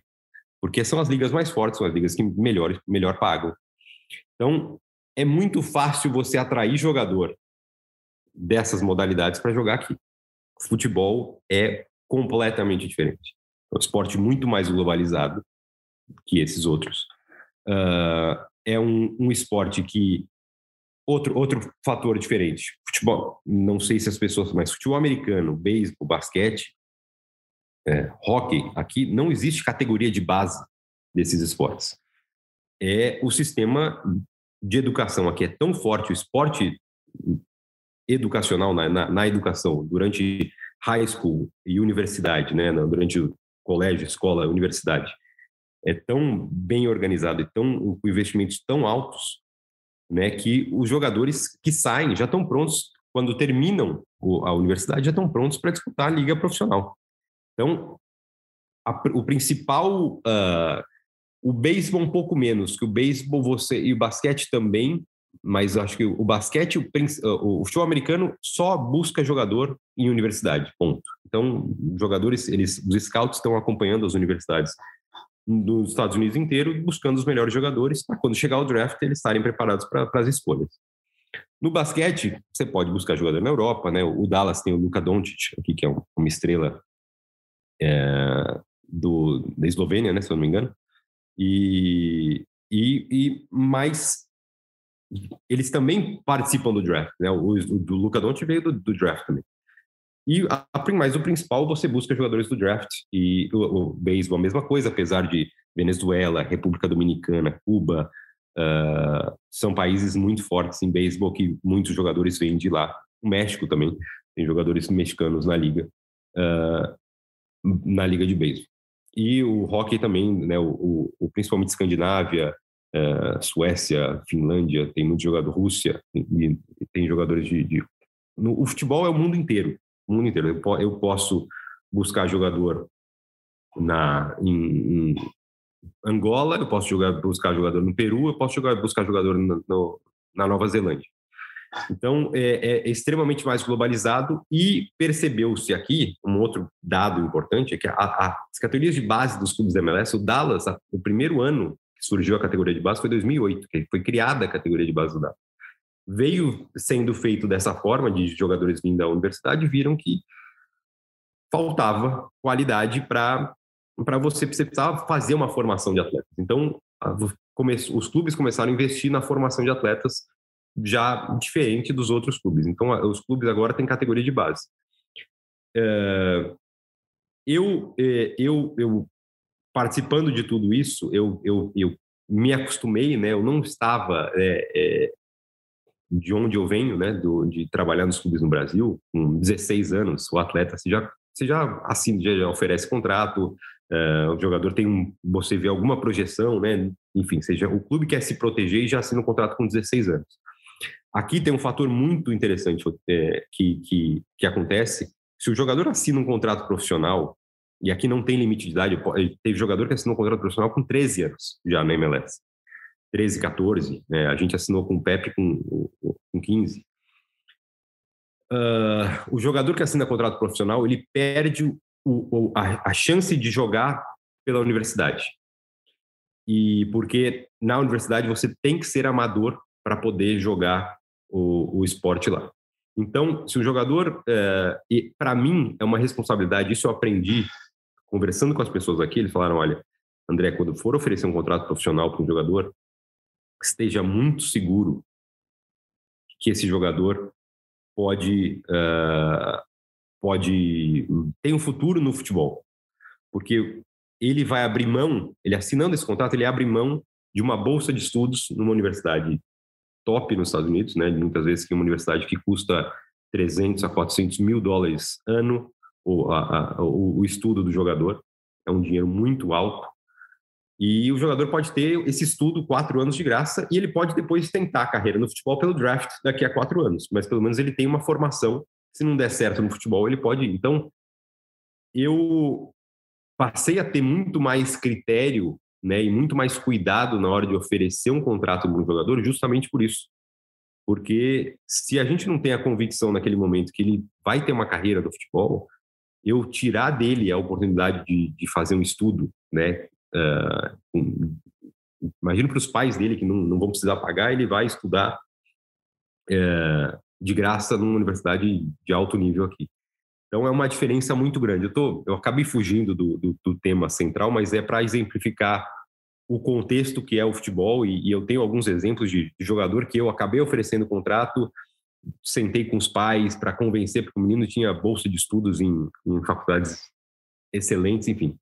Porque são as ligas mais fortes, são as ligas que melhor, melhor pagam. Então, é muito fácil você atrair jogador dessas modalidades para jogar aqui. Futebol é completamente diferente. É um esporte muito mais globalizado que esses outros. Uh, é um, um esporte que outro outro fator diferente. Futebol, não sei se as pessoas, mas futebol americano, beisebol, basquete, é, hockey, aqui não existe categoria de base desses esportes. É o sistema de educação aqui é tão forte, o esporte educacional na, na, na educação durante high school e universidade, né, durante colégio, escola, universidade, é tão bem organizado e tão com investimentos tão altos, né, que os jogadores que saem já estão prontos quando terminam a universidade já estão prontos para disputar a liga profissional. Então, a, o principal uh, o beisebol um pouco menos, que o beisebol você e o basquete também, mas acho que o basquete, o, o futebol americano só busca jogador em universidade, ponto. Então, jogadores, eles, os scouts estão acompanhando as universidades dos Estados Unidos inteiro, buscando os melhores jogadores para quando chegar o draft eles estarem preparados para as escolhas. No basquete, você pode buscar jogador na Europa, né? O Dallas tem o Luka Doncic aqui, que é uma estrela é, do, da Eslovênia, né? Se eu não me engano. E, e, e mais eles também participam do draft, né? O, o do Luca Doncic veio do, do, draft também. E mais o principal, você busca jogadores do draft e o, o beisebol a mesma coisa, apesar de Venezuela, República Dominicana, Cuba, uh, são países muito fortes em beisebol que muitos jogadores vêm de lá. O México também tem jogadores mexicanos na liga, uh, na liga de beisebol. E o hockey também, né, o, o principalmente Escandinávia, é, Suécia, Finlândia, tem muito jogador, Rússia, e, e tem jogadores de, de... No, o futebol é o mundo inteiro, o mundo inteiro. Eu, eu posso buscar jogador na em, em, Angola, eu posso jogar, buscar jogador no Peru, eu posso jogar, buscar jogador no, no, na Nova Zelândia. Então, é, é extremamente mais globalizado e percebeu-se aqui, um outro dado importante, é que a, a, as categorias de base dos clubes da MLS, o Dallas, a, o primeiro ano que surgiu a categoria de base foi 2008, que foi criada a categoria de base do Dallas. Veio sendo feito dessa forma, de jogadores vindo da universidade, viram que faltava qualidade para você, você precisava fazer uma formação de atletas. Então, os clubes começaram a investir na formação de atletas já diferente dos outros clubes. Então, os clubes agora têm categoria de base. É, eu, é, eu, eu, participando de tudo isso, eu, eu, eu me acostumei, né? Eu não estava é, é, de onde eu venho, né? Do, de trabalhar nos clubes no Brasil, com 16 anos, o atleta você já, você já assim já oferece contrato, é, o jogador tem um, você vê alguma projeção, né? Enfim, seja o clube quer se proteger e já assina um contrato com 16 anos. Aqui tem um fator muito interessante é, que, que, que acontece. Se o jogador assina um contrato profissional, e aqui não tem limite de idade, teve jogador que assinou um contrato profissional com 13 anos já na MLS. 13, 14. Né? A gente assinou com o Pepe com, com 15. Uh, ah, o jogador que assina contrato profissional, ele perde o, o, a, a chance de jogar pela universidade. E porque na universidade você tem que ser amador para poder jogar o, o esporte lá. Então, se o jogador, é, e para mim é uma responsabilidade, isso eu aprendi conversando com as pessoas aqui, eles falaram, olha, André, quando for oferecer um contrato profissional para um jogador, esteja muito seguro que esse jogador pode uh, pode tem um futuro no futebol, porque ele vai abrir mão, ele assinando esse contrato, ele abre mão de uma bolsa de estudos numa universidade top nos Estados Unidos, né? Muitas vezes que uma universidade que custa 300 a 400 mil dólares ano a, a, o, o estudo do jogador é um dinheiro muito alto e o jogador pode ter esse estudo quatro anos de graça e ele pode depois tentar a carreira no futebol pelo draft daqui a quatro anos, mas pelo menos ele tem uma formação. Se não der certo no futebol, ele pode ir. Então, eu passei a ter muito mais critério né, e muito mais cuidado na hora de oferecer um contrato para um jogador, justamente por isso. Porque se a gente não tem a convicção naquele momento que ele vai ter uma carreira no futebol, eu tirar dele a oportunidade de, de fazer um estudo, né? Uh, imagino para os pais dele que não, não vão precisar pagar, ele vai estudar uh, de graça numa universidade de alto nível aqui. Então é uma diferença muito grande. Eu, tô, eu acabei fugindo do, do, do tema central, mas é para exemplificar o contexto que é o futebol e, e eu tenho alguns exemplos de, de, jogador que eu acabei oferecendo contrato, sentei com os pais para convencer, porque o menino tinha bolsa de estudos em, em faculdades excelentes, enfim.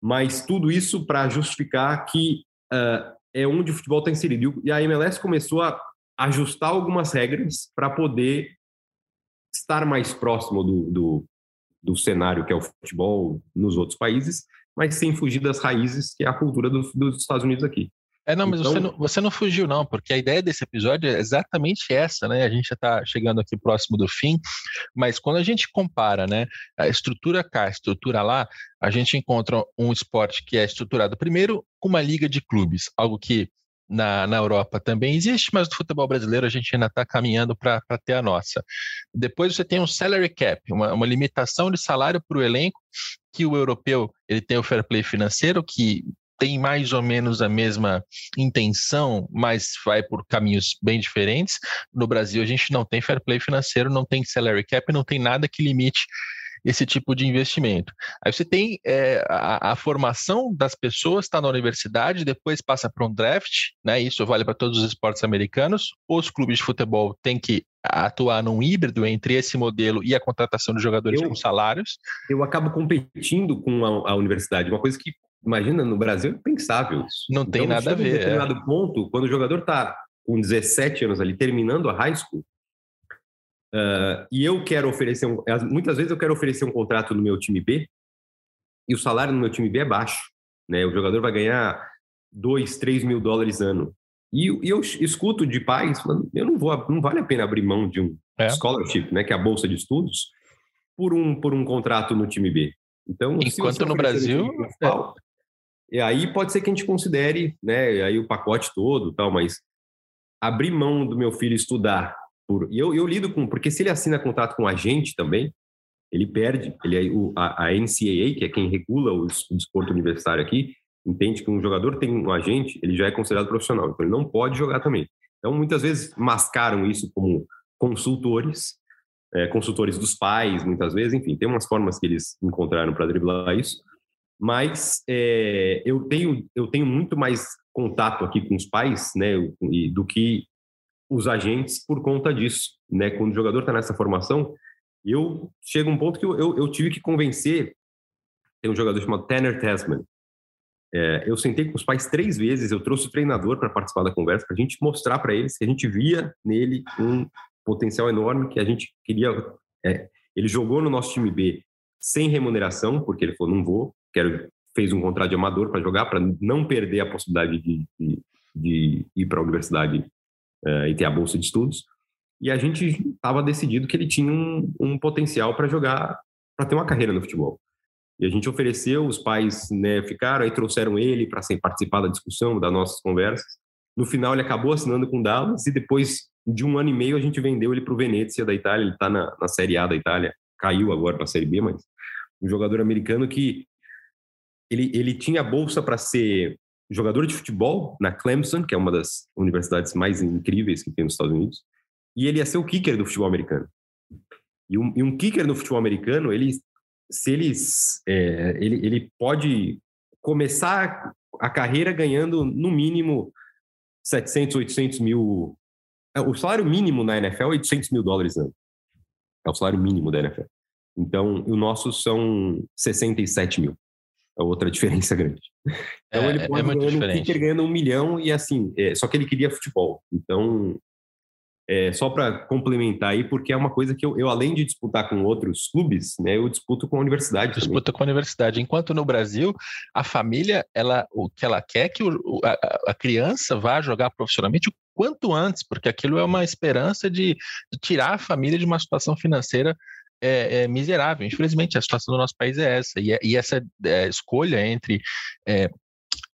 Mas tudo isso para justificar que uh, é onde o futebol está inserido. E a MLS começou a ajustar algumas regras para poder estar mais próximo do, do, do cenário que é o futebol nos outros países mas sem fugir das raízes, que é a cultura do, dos Estados Unidos aqui. É, não, mas então... você, não, você não fugiu, não, porque a ideia desse episódio é exatamente essa, né? A gente já está chegando aqui próximo do fim, mas quando a gente compara, né, a estrutura cá, a estrutura lá, a gente encontra um esporte que é estruturado primeiro com uma liga de clubes, algo que na, na Europa também existe, mas no futebol brasileiro a gente ainda está caminhando para ter a nossa. Depois você tem um salary cap, uma, uma limitação de salário para o elenco, que o europeu ele tem o fair play financeiro, que tem mais ou menos a mesma intenção, mas vai por caminhos bem diferentes. No Brasil, a gente não tem fair play financeiro, não tem salary cap, não tem nada que limite esse tipo de investimento. Aí você tem é, a, a, formação das pessoas, está na universidade, depois passa para um draft, né? Isso vale para todos os esportes americanos. Os clubes de futebol têm que atuar num híbrido entre esse modelo e a contratação de jogadores eu, com salários. Eu acabo competindo com a, a universidade, uma coisa que imagina no Brasil é impensável isso. Não tem então, nada a ver. Em determinado é. ponto, quando o jogador está com 17 anos ali, terminando a high school, Uh, e eu quero oferecer, um, muitas vezes eu quero oferecer um contrato no meu time B e o salário no meu time B é baixo, né? O jogador vai ganhar 2, 3 mil dólares ano. E, e, eu escuto de pais falando, eu não vou, não vale a pena abrir mão de um é. scholarship, né? Que é a bolsa de estudos, por um, por um contrato no time B. Então, enquanto no Brasil, é. E aí pode ser que a gente considere, né? Aí o pacote todo, tal, mas abrir mão do meu filho estudar por, e eu, eu lido com, porque se ele assina contrato com a gente também, ele perde. Ele é o, a, a, NCAA, que é quem regula o, o desporto universitário aqui, entende que um jogador tem um agente, ele já é considerado profissional, então ele não pode jogar também. Então, muitas vezes mascaram isso como consultores, é, consultores dos pais, muitas vezes, enfim, tem umas formas que eles encontraram para driblar isso. Mas é, eu tenho eu tenho muito mais contato aqui com os pais, né, do que os agentes por conta disso, né? Quando o jogador está nessa formação, eu chego a um ponto que eu, eu, eu, tive que convencer. Tem um jogador chamado Tanner Tasman. É, eu sentei com os pais três vezes, eu trouxe o treinador para participar da conversa, para a gente mostrar para eles que a gente via nele um potencial enorme, que a gente queria. É, ele jogou no nosso time B sem remuneração, porque ele falou: não vou, quero. Fez um contrato de amador para jogar, para não perder a possibilidade de, de, de ir para a universidade uh, e ter a bolsa de estudos. E a gente estava decidido que ele tinha um, um potencial para jogar, para ter uma carreira no futebol. E a gente ofereceu, os pais né, ficaram, aí trouxeram ele para participar da discussão, das nossas conversas. No final, ele acabou assinando com o Dallas e depois de um ano e meio a gente vendeu ele para o Venezia da Itália. Ele está na, na Série A da Itália, caiu agora para a Série B, mas um jogador americano que ele, ele tinha bolsa para ser jogador de futebol na Clemson, que é uma das universidades mais incríveis que tem nos Estados Unidos, e ele ia ser o kicker do futebol americano. E um, e um kicker no futebol americano, ele, se eles, é, ele, ele pode começar a carreira ganhando no mínimo 700, 800 mil. É, o salário mínimo na NFL é 800 mil dólares ano. É o salário mínimo da NFL. Então, o nosso são 67 mil é outra [LAUGHS] diferença grande. Então é, ele é pode é muito diferente. Um ganhando um milhão e assim, é, só que ele queria futebol. Então, é, só para complementar aí, porque é uma coisa que eu, eu, além de disputar com outros clubes, né, eu disputo com a universidade. Disputa com a universidade. Enquanto no Brasil, a família, ela, o que ela quer é que o, a, a, criança vá jogar profissionalmente o quanto antes, porque aquilo é uma esperança de, de tirar a família de uma situação financeira é, é, miserável. Infelizmente, a situação do nosso país é essa. E, é, e essa é, escolha entre é,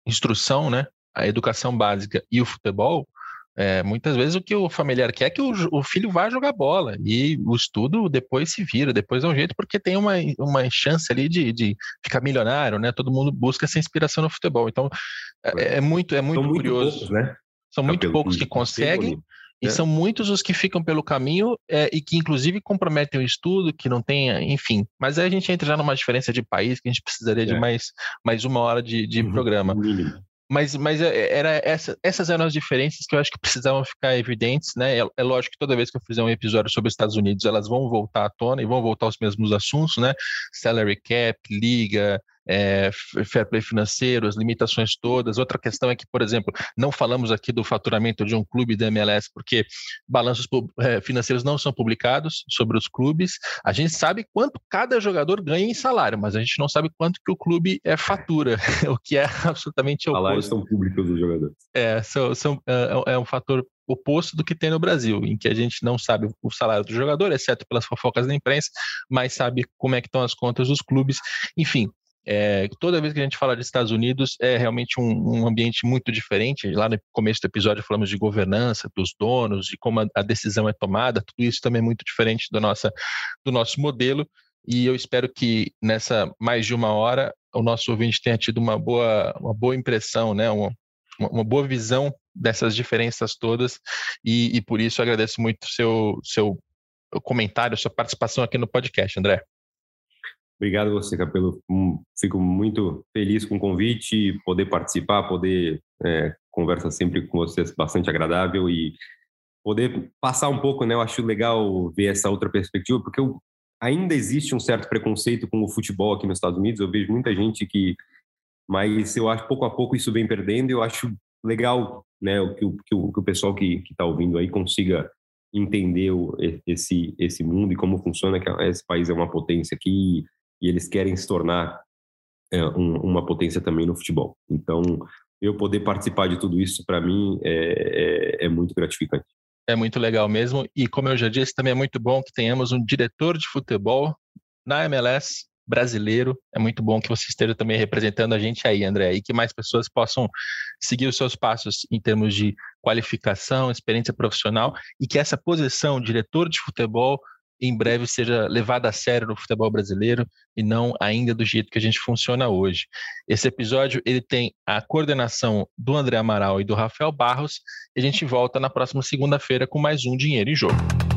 instrução, né, a educação básica e o futebol É, muitas vezes o que o familiar quer é que o, o, filho vá jogar bola e o estudo depois se vira, depois é um jeito, porque tem uma, uma chance ali de, de ficar milionário, né? Todo mundo busca essa inspiração no futebol. Então é, é muito, é muito, curioso. Poucos, né? São muito poucos que conseguem. E é. são muitos os que ficam pelo caminho é, e que, inclusive, comprometem o estudo, que não tem, enfim. Mas aí a gente entra já numa diferença de país que a gente precisaria é. de mais, mais uma hora de, de uhum. programa. Mas, mas é, era essa, essas eram as diferenças que eu acho que precisavam ficar evidentes, né? É, é, lógico que toda vez que eu fizer um episódio sobre os Estados Unidos, elas vão voltar à tona e vão voltar aos mesmos assuntos, né? Salary cap, liga, é, fair play financeiro, as limitações todas. Outra questão é que, por exemplo, não falamos aqui do faturamento de um clube da MLS, porque balanços é, financeiros não são publicados sobre os clubes. A gente sabe quanto cada jogador ganha em salário, mas a gente não sabe quanto que o clube é fatura, [LAUGHS] o que é absolutamente oposto. Salários são públicos dos jogadores. É, são, são, é, é um fator oposto do que tem no Brasil, em que a gente não sabe o salário do jogador, exceto pelas fofocas da imprensa, mas sabe como é que estão as contas dos clubes. Enfim, é, toda vez que a gente fala de Estados Unidos, é realmente um, um, ambiente muito diferente. Lá no começo do episódio falamos de governança, dos donos, de como a, a, decisão é tomada. Tudo isso também é muito diferente do, nossa, do nosso modelo. E eu espero que nessa mais de uma hora o nosso ouvinte tenha tido uma boa, uma boa impressão, né? uma, uma boa visão dessas diferenças todas. E, e por isso agradeço muito seu seu comentário, sua participação aqui no podcast, André. Obrigado você, Capelo. Hum, fico muito feliz com o convite, poder participar, poder é, conversa sempre com vocês bastante agradável e poder passar um pouco, né? Eu acho legal ver essa outra perspectiva, porque eu, ainda existe um certo preconceito com o futebol aqui nos Estados Unidos. Eu vejo muita gente que, mas eu acho pouco a pouco isso vem perdendo. Eu acho legal, né? Que o, que o, que o pessoal que está ouvindo aí consiga entender esse esse mundo e como funciona. Que esse país é uma potência aqui e eles querem se tornar é, um, uma potência também no futebol. Então, eu poder participar de tudo isso, para mim, é, é, é muito gratificante. É muito legal mesmo. E como eu já disse, também é muito bom que tenhamos um diretor de futebol na MLS brasileiro. É muito bom que você esteja também representando a gente aí, André, e que mais pessoas possam seguir os seus passos em termos de qualificação, experiência profissional e que essa posição, diretor de futebol, em breve seja levada a sério no futebol brasileiro e não ainda do jeito que a gente funciona hoje. Esse episódio ele tem a coordenação do André Amaral e do Rafael Barros e a gente volta na próxima segunda-feira com mais um Dinheiro em Jogo.